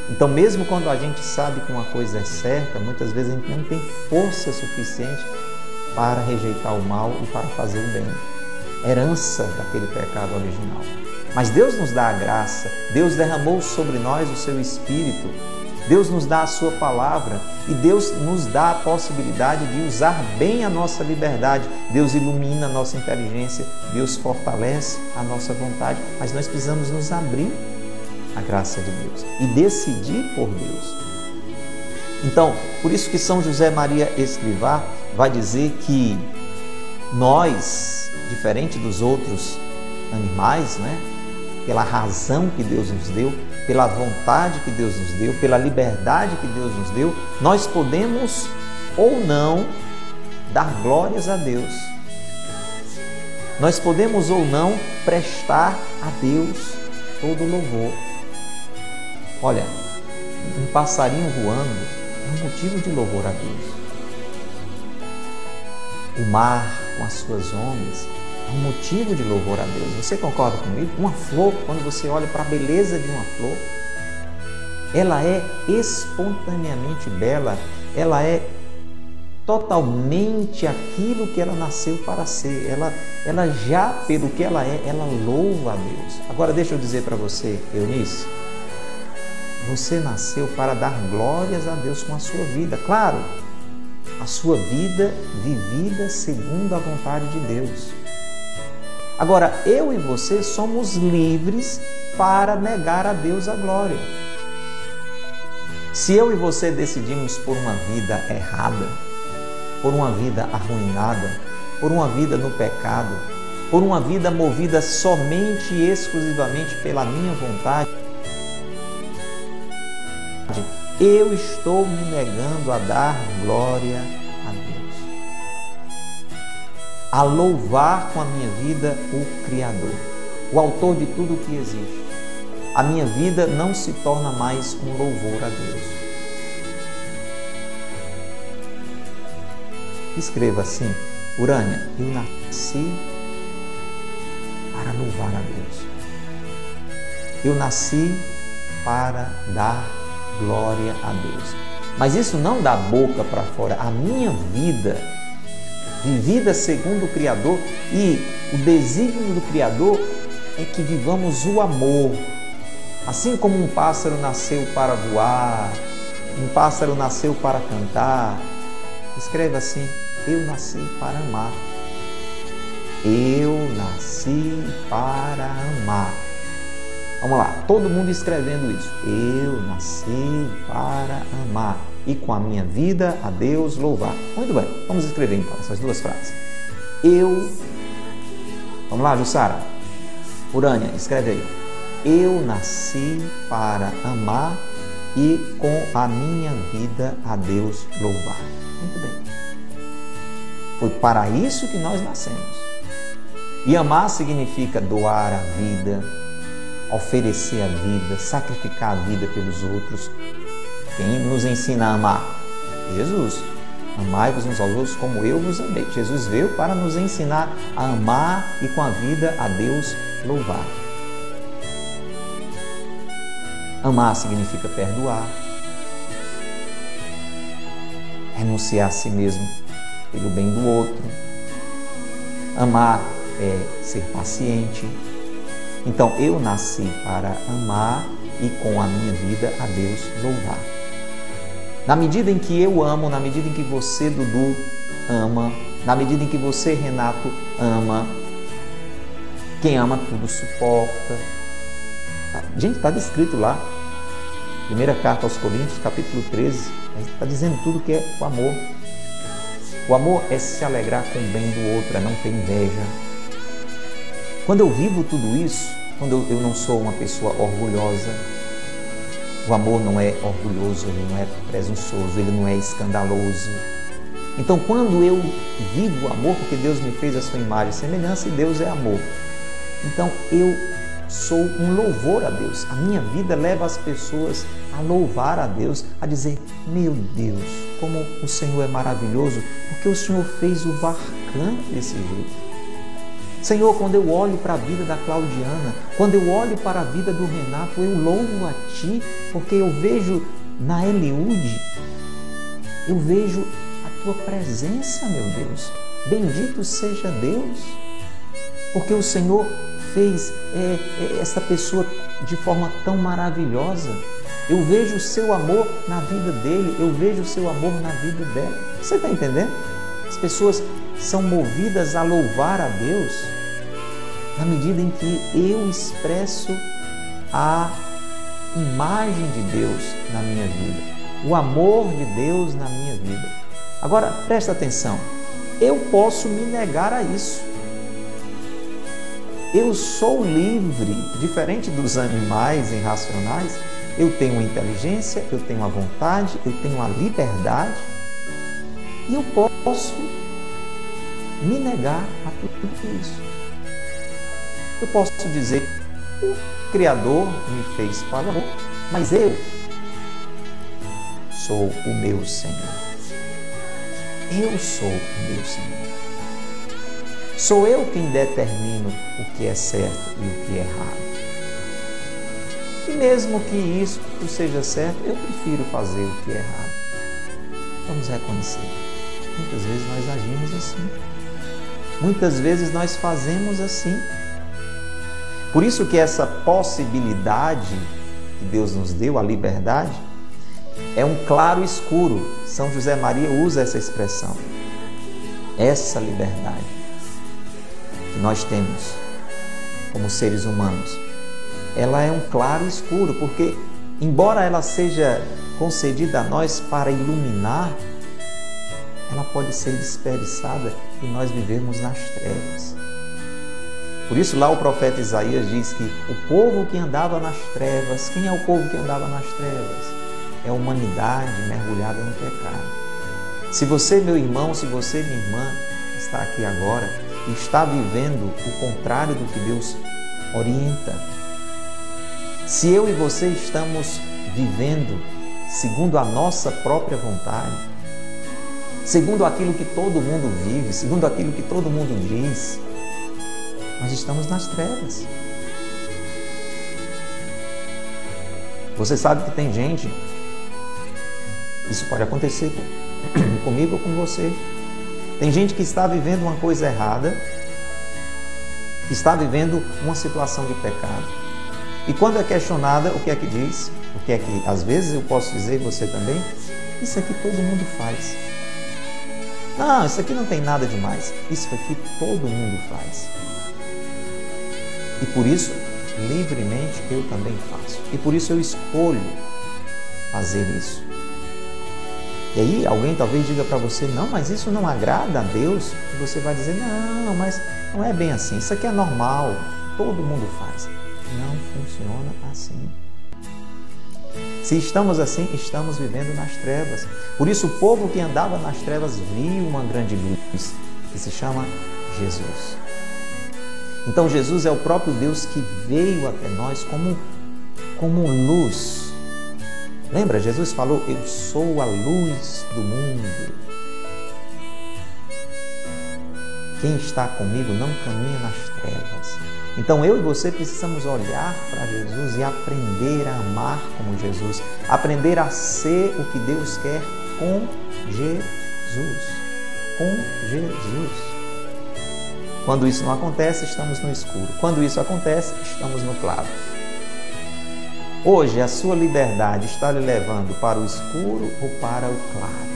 A: Então, mesmo quando a gente sabe que uma coisa é certa, muitas vezes a gente não tem força suficiente para rejeitar o mal e para fazer o bem. Herança daquele pecado original. Mas Deus nos dá a graça, Deus derramou sobre nós o seu Espírito, Deus nos dá a sua palavra e Deus nos dá a possibilidade de usar bem a nossa liberdade. Deus ilumina a nossa inteligência, Deus fortalece a nossa vontade, mas nós precisamos nos abrir à graça de Deus e decidir por Deus. Então, por isso que São José Maria Escrivá vai dizer que nós, diferente dos outros animais, né, pela razão que Deus nos deu, pela vontade que Deus nos deu, pela liberdade que Deus nos deu, nós podemos ou não dar glórias a Deus. Nós podemos ou não prestar a Deus todo louvor. Olha, um passarinho voando é um motivo de louvor a Deus o mar com as suas ondas um motivo de louvor a Deus. Você concorda comigo? Uma flor, quando você olha para a beleza de uma flor, ela é espontaneamente bela, ela é totalmente aquilo que ela nasceu para ser. Ela, ela já, pelo que ela é, ela louva a Deus. Agora deixa eu dizer para você, Eunice, você nasceu para dar glórias a Deus com a sua vida. Claro, a sua vida vivida segundo a vontade de Deus. Agora, eu e você somos livres para negar a Deus a glória. Se eu e você decidimos por uma vida errada, por uma vida arruinada, por uma vida no pecado, por uma vida movida somente e exclusivamente pela minha vontade, eu estou me negando a dar glória a. A louvar com a minha vida o Criador, o autor de tudo o que existe. A minha vida não se torna mais um louvor a Deus. Escreva assim: Urânia, eu nasci para louvar a Deus. Eu nasci para dar Glória a Deus. Mas isso não dá boca para fora. A minha vida, vivida segundo o Criador, e o desígnio do Criador é que vivamos o amor. Assim como um pássaro nasceu para voar, um pássaro nasceu para cantar, escreva assim: Eu nasci para amar. Eu nasci para amar. Vamos lá, todo mundo escrevendo isso. Eu nasci para amar. E com a minha vida a Deus louvar. Muito bem, vamos escrever então essas duas frases. Eu. Vamos lá, Jussara. Urânia, escreve aí. Eu nasci para amar e com a minha vida a Deus louvar. Muito bem. Foi para isso que nós nascemos. E amar significa doar a vida, oferecer a vida, sacrificar a vida pelos outros. Quem nos ensina a amar? Jesus. Amai-vos uns aos outros como eu vos amei. Jesus veio para nos ensinar a amar e com a vida a Deus louvar. Amar significa perdoar, renunciar a si mesmo pelo bem do outro. Amar é ser paciente. Então eu nasci para amar e com a minha vida a Deus louvar. Na medida em que eu amo, na medida em que você, Dudu, ama, na medida em que você, Renato, ama, quem ama tudo suporta, Gente, está descrito lá. Primeira carta aos Coríntios, capítulo 13, está dizendo tudo que é o amor. O amor é se alegrar com o bem do outro, é não ter inveja. Quando eu vivo tudo isso, quando eu não sou uma pessoa orgulhosa, o amor não é orgulhoso, ele não é presunçoso, ele não é escandaloso. Então, quando eu vivo o amor, porque Deus me fez a sua imagem e semelhança e Deus é amor, então eu sou um louvor a Deus. A minha vida leva as pessoas a louvar a Deus, a dizer: Meu Deus, como o Senhor é maravilhoso, porque o Senhor fez o Varcan desse jeito. Senhor, quando eu olho para a vida da Claudiana, quando eu olho para a vida do Renato, eu louvo a Ti, porque eu vejo na Eliude, eu vejo a Tua presença, meu Deus. Bendito seja Deus, porque o Senhor fez é, é, essa pessoa de forma tão maravilhosa. Eu vejo o seu amor na vida dele, eu vejo o seu amor na vida dela. Você está entendendo? As pessoas são movidas a louvar a Deus na medida em que eu expresso a imagem de Deus na minha vida, o amor de Deus na minha vida. Agora, presta atenção, eu posso me negar a isso. Eu sou livre, diferente dos animais irracionais. Eu tenho a inteligência, eu tenho a vontade, eu tenho a liberdade e eu posso me negar a tudo isso. Eu posso dizer: o Criador me fez para amor, mas eu sou o meu Senhor. Eu sou o meu Senhor. Sou eu quem determino o que é certo e o que é errado. E mesmo que isso seja certo, eu prefiro fazer o que é errado. Vamos reconhecer. Muitas vezes nós agimos assim. Muitas vezes nós fazemos assim. Por isso que essa possibilidade que Deus nos deu, a liberdade, é um claro escuro. São José Maria usa essa expressão. Essa liberdade que nós temos como seres humanos, ela é um claro escuro, porque embora ela seja concedida a nós para iluminar, ela pode ser desperdiçada e nós vivemos nas trevas. Por isso lá o profeta Isaías diz que o povo que andava nas trevas, quem é o povo que andava nas trevas? É a humanidade mergulhada no pecado. Se você, meu irmão, se você, minha irmã, está aqui agora está vivendo o contrário do que Deus orienta. Se eu e você estamos vivendo segundo a nossa própria vontade, segundo aquilo que todo mundo vive, segundo aquilo que todo mundo diz, nós estamos nas trevas. Você sabe que tem gente, isso pode acontecer comigo ou com você, tem gente que está vivendo uma coisa errada, que está vivendo uma situação de pecado. E quando é questionada, o que é que diz? O que é que às vezes eu posso dizer, você também? Isso aqui todo mundo faz. Não, isso aqui não tem nada demais. Isso aqui todo mundo faz. E por isso, livremente, eu também faço. E por isso eu escolho fazer isso. E aí alguém talvez diga para você, não, mas isso não agrada a Deus. E você vai dizer, não, mas não é bem assim. Isso aqui é normal, todo mundo faz. Não funciona assim. Se estamos assim, estamos vivendo nas trevas. Por isso, o povo que andava nas trevas viu uma grande luz, que se chama Jesus. Então, Jesus é o próprio Deus que veio até nós como, como luz. Lembra? Jesus falou: Eu sou a luz do mundo. Quem está comigo não caminha nas trevas. Então eu e você precisamos olhar para Jesus e aprender a amar como Jesus, aprender a ser o que Deus quer com Jesus. Com Jesus. Quando isso não acontece, estamos no escuro. Quando isso acontece, estamos no claro. Hoje, a sua liberdade está lhe levando para o escuro ou para o claro?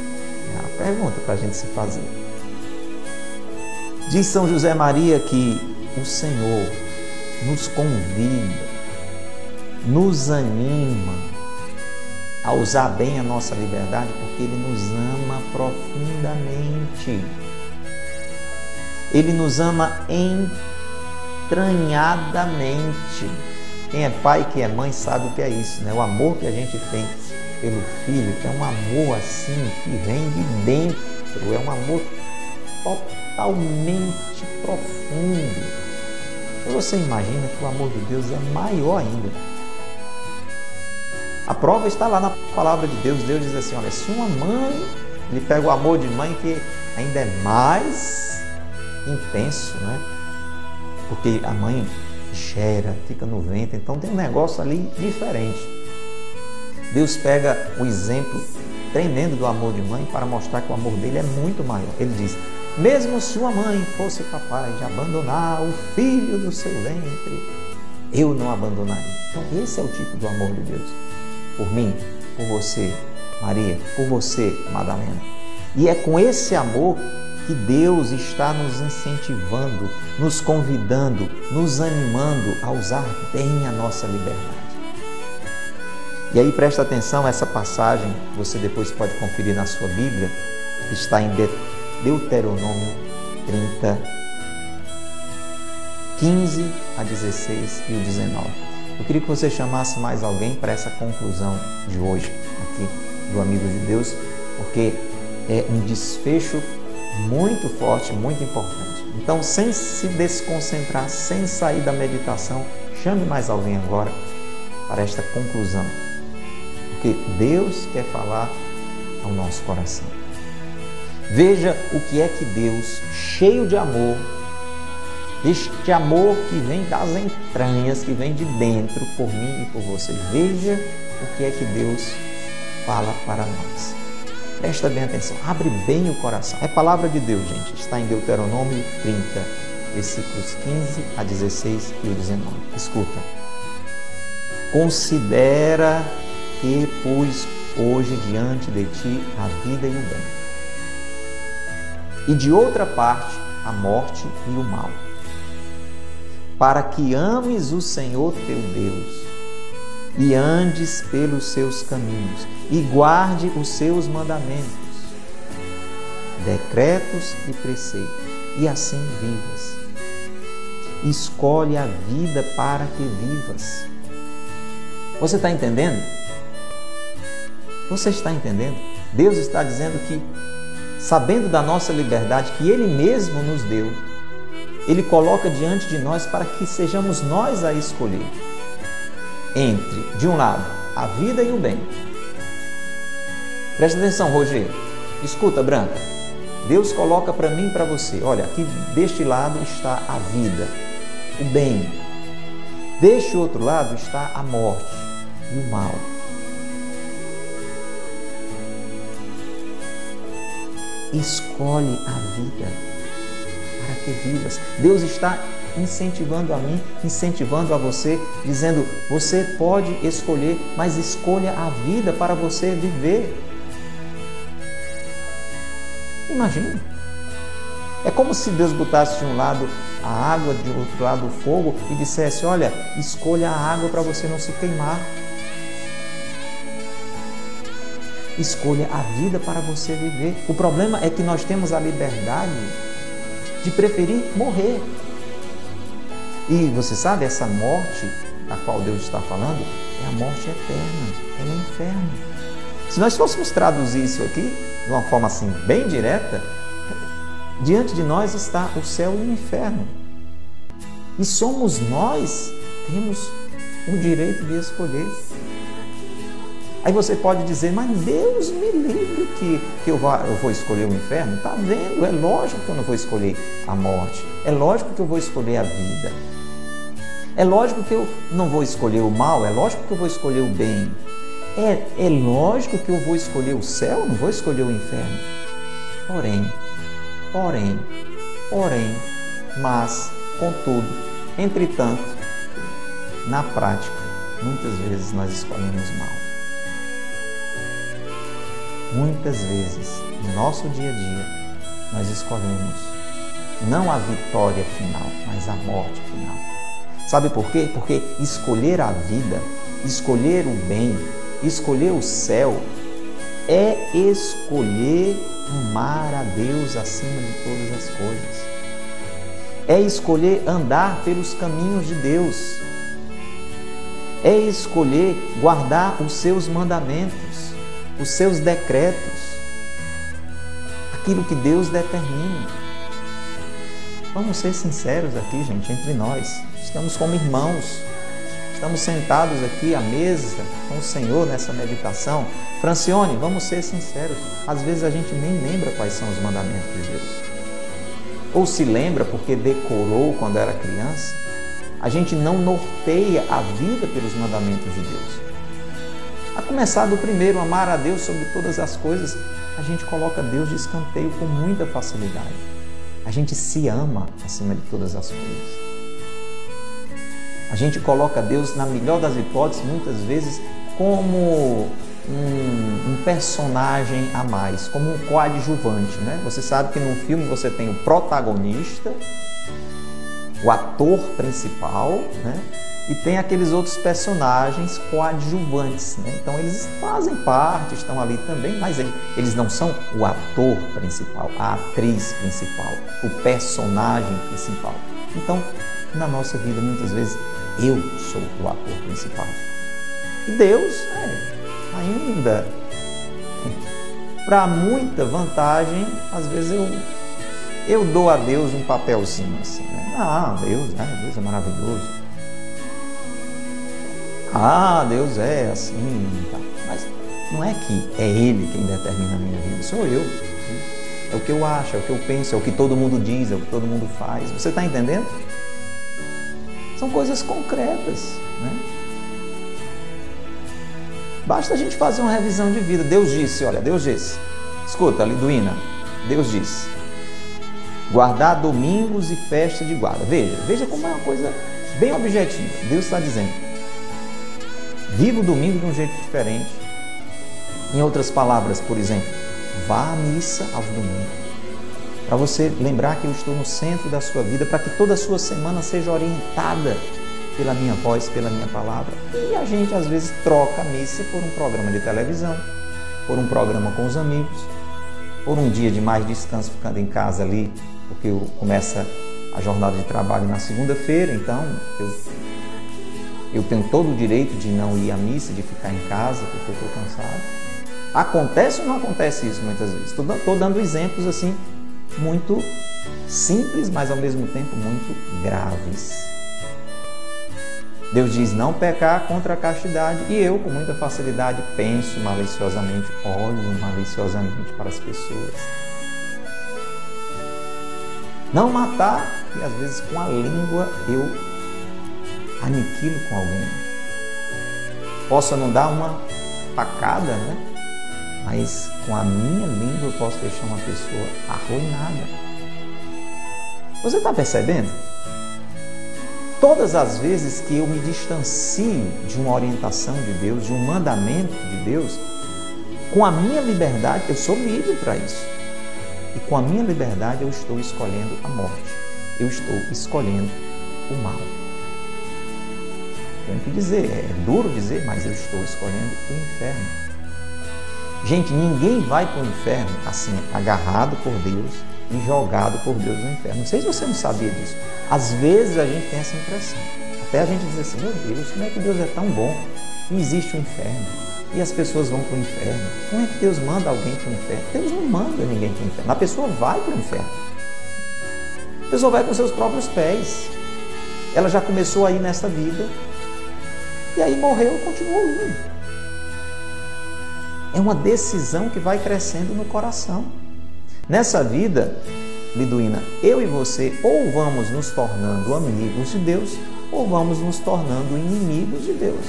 A: É a pergunta para a gente se fazer. Diz São José Maria que o Senhor nos convida, nos anima a usar bem a nossa liberdade, porque Ele nos ama profundamente. Ele nos ama entranhadamente. Quem é pai, quem é mãe, sabe o que é isso, né? O amor que a gente tem pelo filho é um amor assim que vem de dentro, é um amor totalmente profundo. Você imagina que o amor de Deus é maior ainda. A prova está lá na palavra de Deus. Deus diz assim: olha, se uma mãe, ele pega o amor de mãe que ainda é mais intenso, né? Porque a mãe gera, fica no ventre, então tem um negócio ali diferente. Deus pega o exemplo tremendo do amor de mãe para mostrar que o amor dele é muito maior. Ele diz: mesmo se uma mãe fosse capaz de abandonar o filho do seu ventre, eu não abandonaria. Então, esse é o tipo do amor de Deus. Por mim, por você, Maria, por você, Madalena. E é com esse amor que Deus está nos incentivando, nos convidando, nos animando a usar bem a nossa liberdade. E aí presta atenção, essa passagem, você depois pode conferir na sua Bíblia, está em Deuteronômio 30, 15 a 16 e o 19. Eu queria que você chamasse mais alguém para essa conclusão de hoje, aqui do Amigo de Deus, porque é um desfecho muito forte, muito importante. Então, sem se desconcentrar, sem sair da meditação, chame mais alguém agora para esta conclusão. Porque Deus quer falar ao nosso coração. Veja o que é que Deus, cheio de amor, este amor que vem das entranhas, que vem de dentro por mim e por você. Veja o que é que Deus fala para nós. Presta bem atenção, abre bem o coração. É palavra de Deus, gente. Está em Deuteronômio 30, versículos 15 a 16 e o 19. Escuta. Considera que pus hoje diante de ti a vida e o bem e de outra parte a morte e o mal, para que ames o Senhor teu Deus e andes pelos seus caminhos e guarde os seus mandamentos, decretos e preceitos, e assim vivas. Escolhe a vida para que vivas. Você está entendendo? Você está entendendo? Deus está dizendo que sabendo da nossa liberdade que Ele mesmo nos deu, Ele coloca diante de nós para que sejamos nós a escolher entre, de um lado, a vida e o bem. Presta atenção, Rogério. Escuta, Branca. Deus coloca para mim e para você: olha, aqui deste lado está a vida, o bem. Deste outro lado está a morte e o mal. Escolhe a vida para que vivas. Deus está incentivando a mim, incentivando a você, dizendo: você pode escolher, mas escolha a vida para você viver. Imagina. É como se Deus botasse de um lado a água, de outro lado o fogo e dissesse: Olha, escolha a água para você não se queimar. Escolha a vida para você viver. O problema é que nós temos a liberdade de preferir morrer. E você sabe, essa morte a qual Deus está falando é a morte eterna, é o inferno. Se nós fôssemos traduzir isso aqui de uma forma assim bem direta, diante de nós está o céu e o inferno. E somos nós temos o direito de escolher. Aí você pode dizer, mas Deus me livre que, que eu, vou, eu vou escolher o inferno. Está vendo? É lógico que eu não vou escolher a morte. É lógico que eu vou escolher a vida. É lógico que eu não vou escolher o mal, é lógico que eu vou escolher o bem. É, é lógico que eu vou escolher o céu, não vou escolher o inferno. Porém, porém, porém, mas, contudo, entretanto, na prática, muitas vezes nós escolhemos mal. Muitas vezes, no nosso dia a dia, nós escolhemos não a vitória final, mas a morte final. Sabe por quê? Porque escolher a vida, escolher o bem, escolher o céu é escolher amar a Deus acima de todas as coisas. É escolher andar pelos caminhos de Deus. É escolher guardar os seus mandamentos, os seus decretos, aquilo que Deus determina. Vamos ser sinceros aqui, gente, entre nós. Estamos como irmãos. Estamos sentados aqui à mesa com o Senhor nessa meditação. Francione, vamos ser sinceros. Às vezes a gente nem lembra quais são os mandamentos de Deus. Ou se lembra porque decorou quando era criança. A gente não norteia a vida pelos mandamentos de Deus. Começar do primeiro, amar a Deus sobre todas as coisas, a gente coloca Deus de escanteio com muita facilidade. A gente se ama acima de todas as coisas. A gente coloca Deus, na melhor das hipóteses, muitas vezes, como um, um, personagem a mais, como um coadjuvante. Né? Você sabe que num filme você tem o protagonista, o ator principal, né? E tem aqueles outros personagens coadjuvantes. Né? Então eles fazem parte, estão ali também, mas eles não são o ator principal, a atriz principal, o personagem principal. Então, na nossa vida, muitas vezes, eu sou o ator principal. E Deus, é, ainda, para muita vantagem, às vezes eu, eu dou a Deus um papelzinho assim. Né? Ah, Deus, ah, Deus é maravilhoso. Ah, Deus é assim. Tá. Mas não é que é Ele quem determina a minha vida, sou eu. É o que eu acho, é o que eu penso, é o que todo mundo diz, é o que todo mundo faz. Você está entendendo? São coisas concretas. Né? Basta a gente fazer uma revisão de vida. Deus disse, olha, Deus disse. Escuta, Liduína, Deus disse. Guardar domingos e festa de guarda. Veja, veja como é uma coisa bem objetiva. Deus está dizendo. Viva o domingo de um jeito diferente. Em outras palavras, por exemplo, vá à missa aos domingos. Para você lembrar que eu estou no centro da sua vida, para que toda a sua semana seja orientada pela minha voz, pela minha palavra. E a gente às vezes troca a missa por um programa de televisão, por um programa com os amigos, por um dia de mais descanso ficando em casa ali, porque começa a jornada de trabalho na segunda-feira, então eu eu tenho todo o direito de não ir à missa, de ficar em casa porque eu estou cansado. Acontece ou não acontece isso muitas vezes? Estou dando exemplos assim muito simples, mas ao mesmo tempo muito graves. Deus diz não pecar contra a castidade e eu, com muita facilidade, penso maliciosamente, olho maliciosamente para as pessoas. Não matar, e às vezes com a língua eu aniquilo com alguém. Posso não dar uma facada, né? Mas com a minha língua eu posso deixar uma pessoa arruinada. Você está percebendo? Todas as vezes que eu me distancio de uma orientação de Deus, de um mandamento de Deus, com a minha liberdade, eu sou livre para isso. E com a minha liberdade eu estou escolhendo a morte. Eu estou escolhendo o mal. Tenho que dizer, é duro dizer, mas eu estou escolhendo o inferno. Gente, ninguém vai para o inferno assim, agarrado por Deus e jogado por Deus no inferno. Não sei se você não sabia disso. Às vezes a gente tem essa impressão. Até a gente diz assim, meu Deus, como é que Deus é tão bom? E existe o um inferno. E as pessoas vão para o inferno. Como é que Deus manda alguém para o inferno? Deus não manda ninguém para o inferno. A pessoa vai para o inferno. A pessoa vai com seus próprios pés. Ela já começou aí nessa vida. E aí morreu e continuou indo. É uma decisão que vai crescendo no coração. Nessa vida, Liduína, eu e você ou vamos nos tornando amigos de Deus ou vamos nos tornando inimigos de Deus.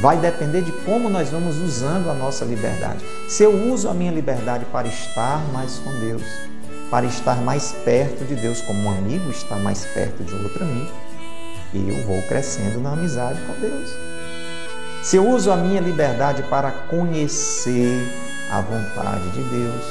A: Vai depender de como nós vamos usando a nossa liberdade. Se eu uso a minha liberdade para estar mais com Deus, para estar mais perto de Deus, como um amigo está mais perto de outro amigo, eu vou crescendo na amizade com Deus. Se eu uso a minha liberdade para conhecer a vontade de Deus,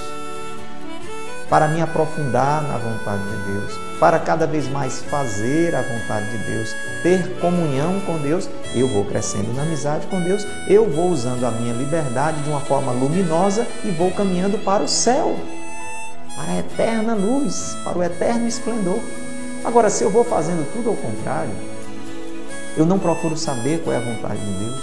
A: para me aprofundar na vontade de Deus, para cada vez mais fazer a vontade de Deus, ter comunhão com Deus, eu vou crescendo na amizade com Deus, eu vou usando a minha liberdade de uma forma luminosa e vou caminhando para o céu, para a eterna luz, para o eterno esplendor. Agora, se eu vou fazendo tudo ao contrário, eu não procuro saber qual é a vontade de Deus,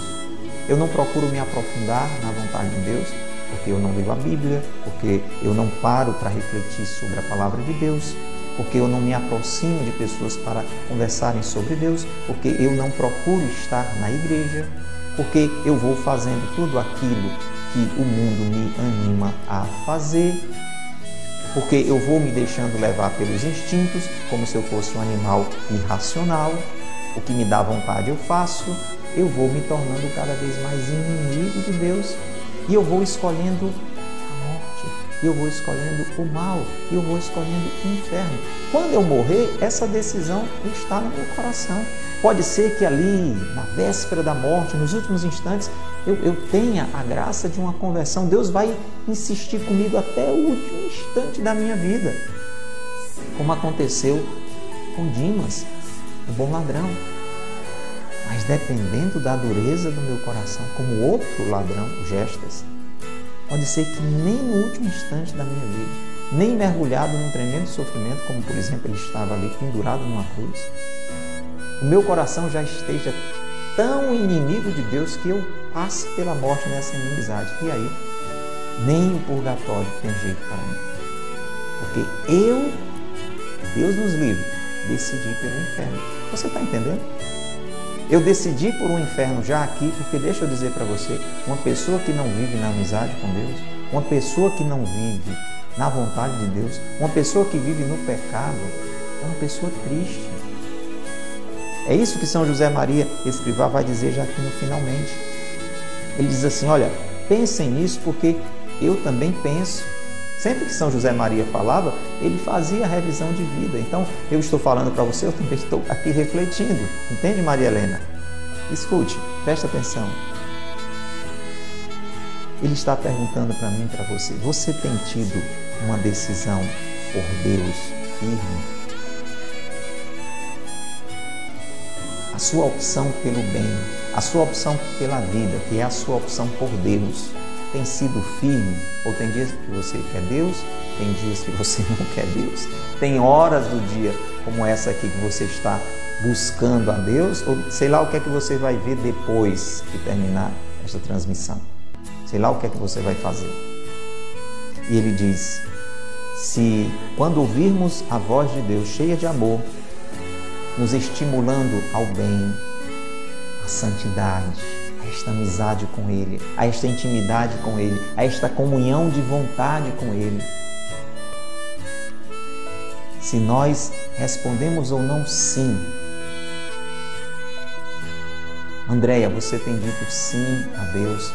A: eu não procuro me aprofundar na vontade de Deus, porque eu não leio a Bíblia, porque eu não paro para refletir sobre a palavra de Deus, porque eu não me aproximo de pessoas para conversarem sobre Deus, porque eu não procuro estar na igreja, porque eu vou fazendo tudo aquilo que o mundo me anima a fazer, porque eu vou me deixando levar pelos instintos, como se eu fosse um animal irracional, o que me dá vontade eu faço, eu vou me tornando cada vez mais inimigo de Deus. E eu vou escolhendo a morte, eu vou escolhendo o mal, eu vou escolhendo o inferno. Quando eu morrer, essa decisão está no meu coração. Pode ser que ali, na véspera da morte, nos últimos instantes, eu, eu tenha a graça de uma conversão. Deus vai insistir comigo até o último instante da minha vida, como aconteceu com Dimas, o bom ladrão. Mas dependendo da dureza do meu coração, como outro ladrão, Gestas, pode ser que nem no último instante da minha vida, nem mergulhado num tremendo sofrimento, como por exemplo ele estava ali pendurado numa cruz, o meu coração já esteja tão inimigo de Deus que eu passe pela morte nessa inimizade. E aí, nem o purgatório tem jeito para mim. Porque eu, Deus nos livre, decidi pelo inferno. Você está entendendo? Eu decidi por um inferno já aqui, porque deixa eu dizer para você, uma pessoa que não vive na amizade com Deus, uma pessoa que não vive na vontade de Deus, uma pessoa que vive no pecado, é uma pessoa triste. É isso que São José Maria Escrivá vai dizer já aqui no finalmente. Ele diz assim: olha, pensem nisso porque eu também penso. Sempre que São José Maria falava, ele fazia a revisão de vida. Então, eu estou falando para você, eu também estou aqui refletindo. Entende, Maria Helena? Escute, preste atenção. Ele está perguntando para mim para você: você tem tido uma decisão por Deus firme? A sua opção pelo bem, a sua opção pela vida, que é a sua opção por Deus, tem sido firme? Ou tem dias que você quer Deus, tem dias que você não quer Deus? Tem horas do dia como essa aqui que você está buscando a Deus? Ou sei lá o que é que você vai ver depois que terminar esta transmissão? Sei lá o que é que você vai fazer. E ele diz: se quando ouvirmos a voz de Deus cheia de amor, nos estimulando ao bem, à santidade, esta amizade com Ele, a esta intimidade com Ele, a esta comunhão de vontade com Ele. Se nós respondemos ou não sim, Andréia, você tem dito sim a Deus.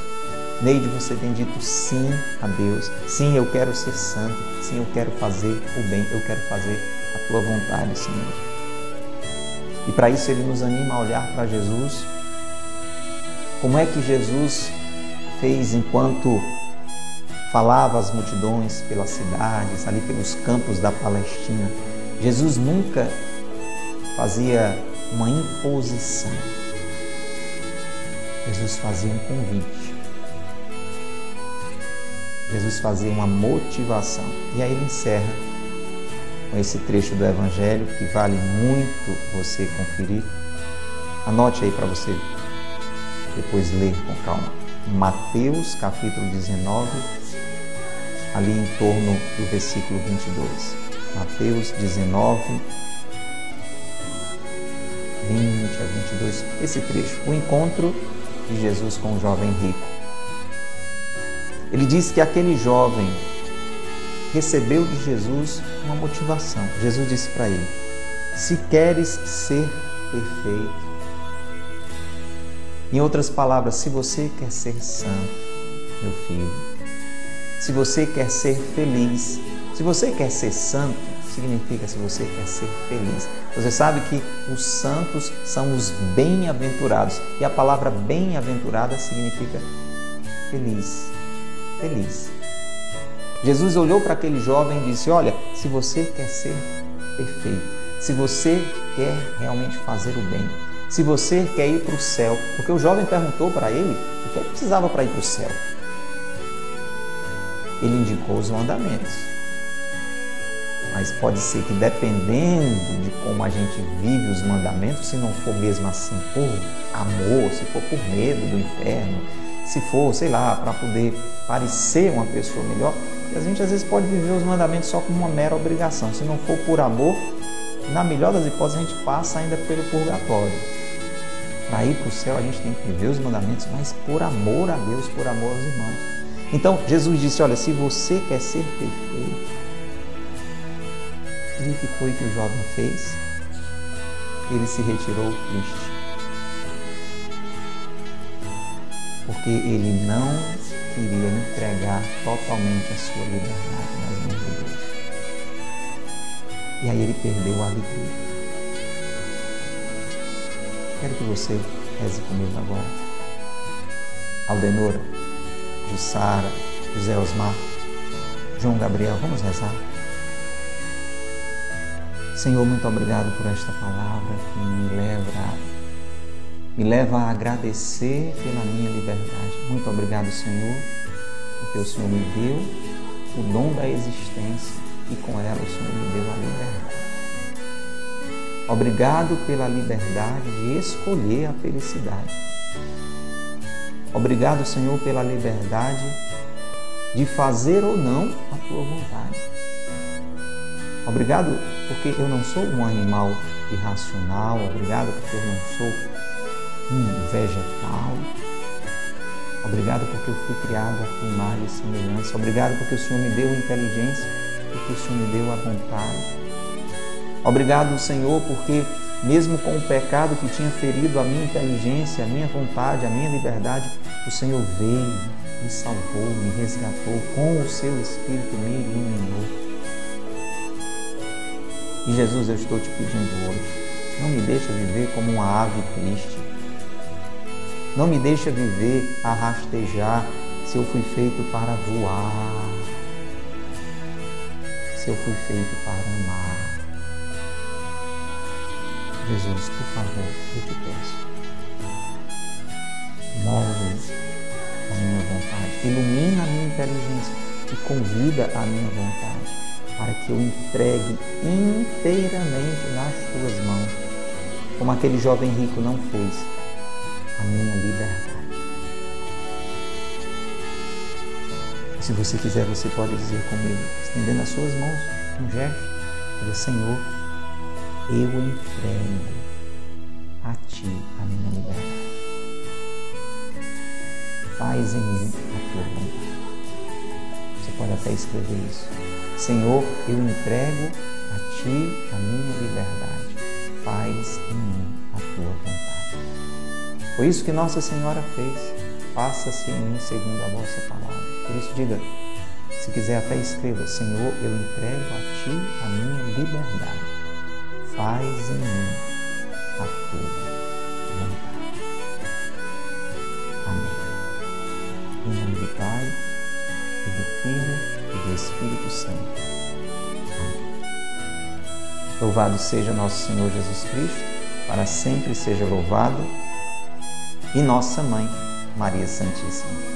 A: Neide, você tem dito sim a Deus. Sim, eu quero ser santo. Sim, eu quero fazer o bem. Eu quero fazer a tua vontade, Senhor. E para isso ele nos anima a olhar para Jesus como é que Jesus fez enquanto falava às multidões pelas cidades, ali pelos campos da Palestina? Jesus nunca fazia uma imposição. Jesus fazia um convite. Jesus fazia uma motivação. E aí ele encerra com esse trecho do Evangelho que vale muito você conferir. Anote aí para você depois ler com calma. Mateus capítulo 19, ali em torno do versículo 22. Mateus 19, 20 a 22, esse trecho, o encontro de Jesus com o jovem rico. Ele diz que aquele jovem recebeu de Jesus uma motivação. Jesus disse para ele: Se queres ser perfeito, em outras palavras, se você quer ser santo, meu filho, se você quer ser feliz, se você quer ser santo, significa se você quer ser feliz. Você sabe que os santos são os bem-aventurados e a palavra bem-aventurada significa feliz. Feliz. Jesus olhou para aquele jovem e disse: Olha, se você quer ser perfeito, se você quer realmente fazer o bem, se você quer ir para o céu, porque o jovem perguntou para ele o que ele precisava para ir para o céu. Ele indicou os mandamentos. Mas pode ser que dependendo de como a gente vive os mandamentos, se não for mesmo assim por amor, se for por medo do inferno, se for, sei lá, para poder parecer uma pessoa melhor, a gente às vezes pode viver os mandamentos só como uma mera obrigação. Se não for por amor, na melhor das hipóteses, a gente passa ainda pelo purgatório. Para ir para o céu, a gente tem que viver os mandamentos, mas por amor a Deus, por amor aos irmãos. Então, Jesus disse: Olha, se você quer ser perfeito, e o que foi que o jovem fez? Ele se retirou triste. Porque ele não queria entregar totalmente a sua liberdade nas mãos de Deus. E aí ele perdeu a alegria. Quero que você reze comigo agora. Aldenora, Jussara, José Osmar, João Gabriel, vamos rezar. Senhor, muito obrigado por esta palavra que me leva, me leva a agradecer pela minha liberdade. Muito obrigado, Senhor, porque o Senhor me deu o dom da existência e com ela o Senhor me deu a liberdade. Obrigado pela liberdade de escolher a felicidade. Obrigado, Senhor, pela liberdade de fazer ou não a tua vontade. Obrigado porque eu não sou um animal irracional. Obrigado porque eu não sou um vegetal. Obrigado porque eu fui criado a tua imagem e semelhança. Obrigado porque o Senhor me deu inteligência e que o Senhor me deu a vontade. Obrigado, Senhor, porque mesmo com o pecado que tinha ferido a minha inteligência, a minha vontade, a minha liberdade, o Senhor veio, me salvou, me resgatou, com o seu Espírito me iluminou. E Jesus, eu estou te pedindo hoje, não me deixa viver como uma ave triste. Não me deixa viver a rastejar se eu fui feito para voar, se eu fui feito para amar. Jesus, por favor, eu te peço. Move a minha vontade, ilumina a minha inteligência e convida a minha vontade para que eu entregue inteiramente nas tuas mãos, como aquele jovem rico não fez, a minha liberdade. Se você quiser, você pode dizer comigo, estendendo as suas mãos, um gesto, dizer, Senhor, eu entrego a Ti a minha liberdade. Faz em mim a Tua vontade. Você pode até escrever isso. Senhor, eu entrego a Ti a minha liberdade. Faz em mim a Tua vontade. Foi isso que Nossa Senhora fez. Faça-se em mim segundo a vossa palavra. Por isso, diga, se quiser até escreva, Senhor, eu entrego a Ti a minha liberdade faz em mim a tua vontade. Amém. Em nome do Pai, e do Filho e do Espírito Santo. Amém. Louvado seja nosso Senhor Jesus Cristo, para sempre seja louvado, e nossa Mãe, Maria Santíssima.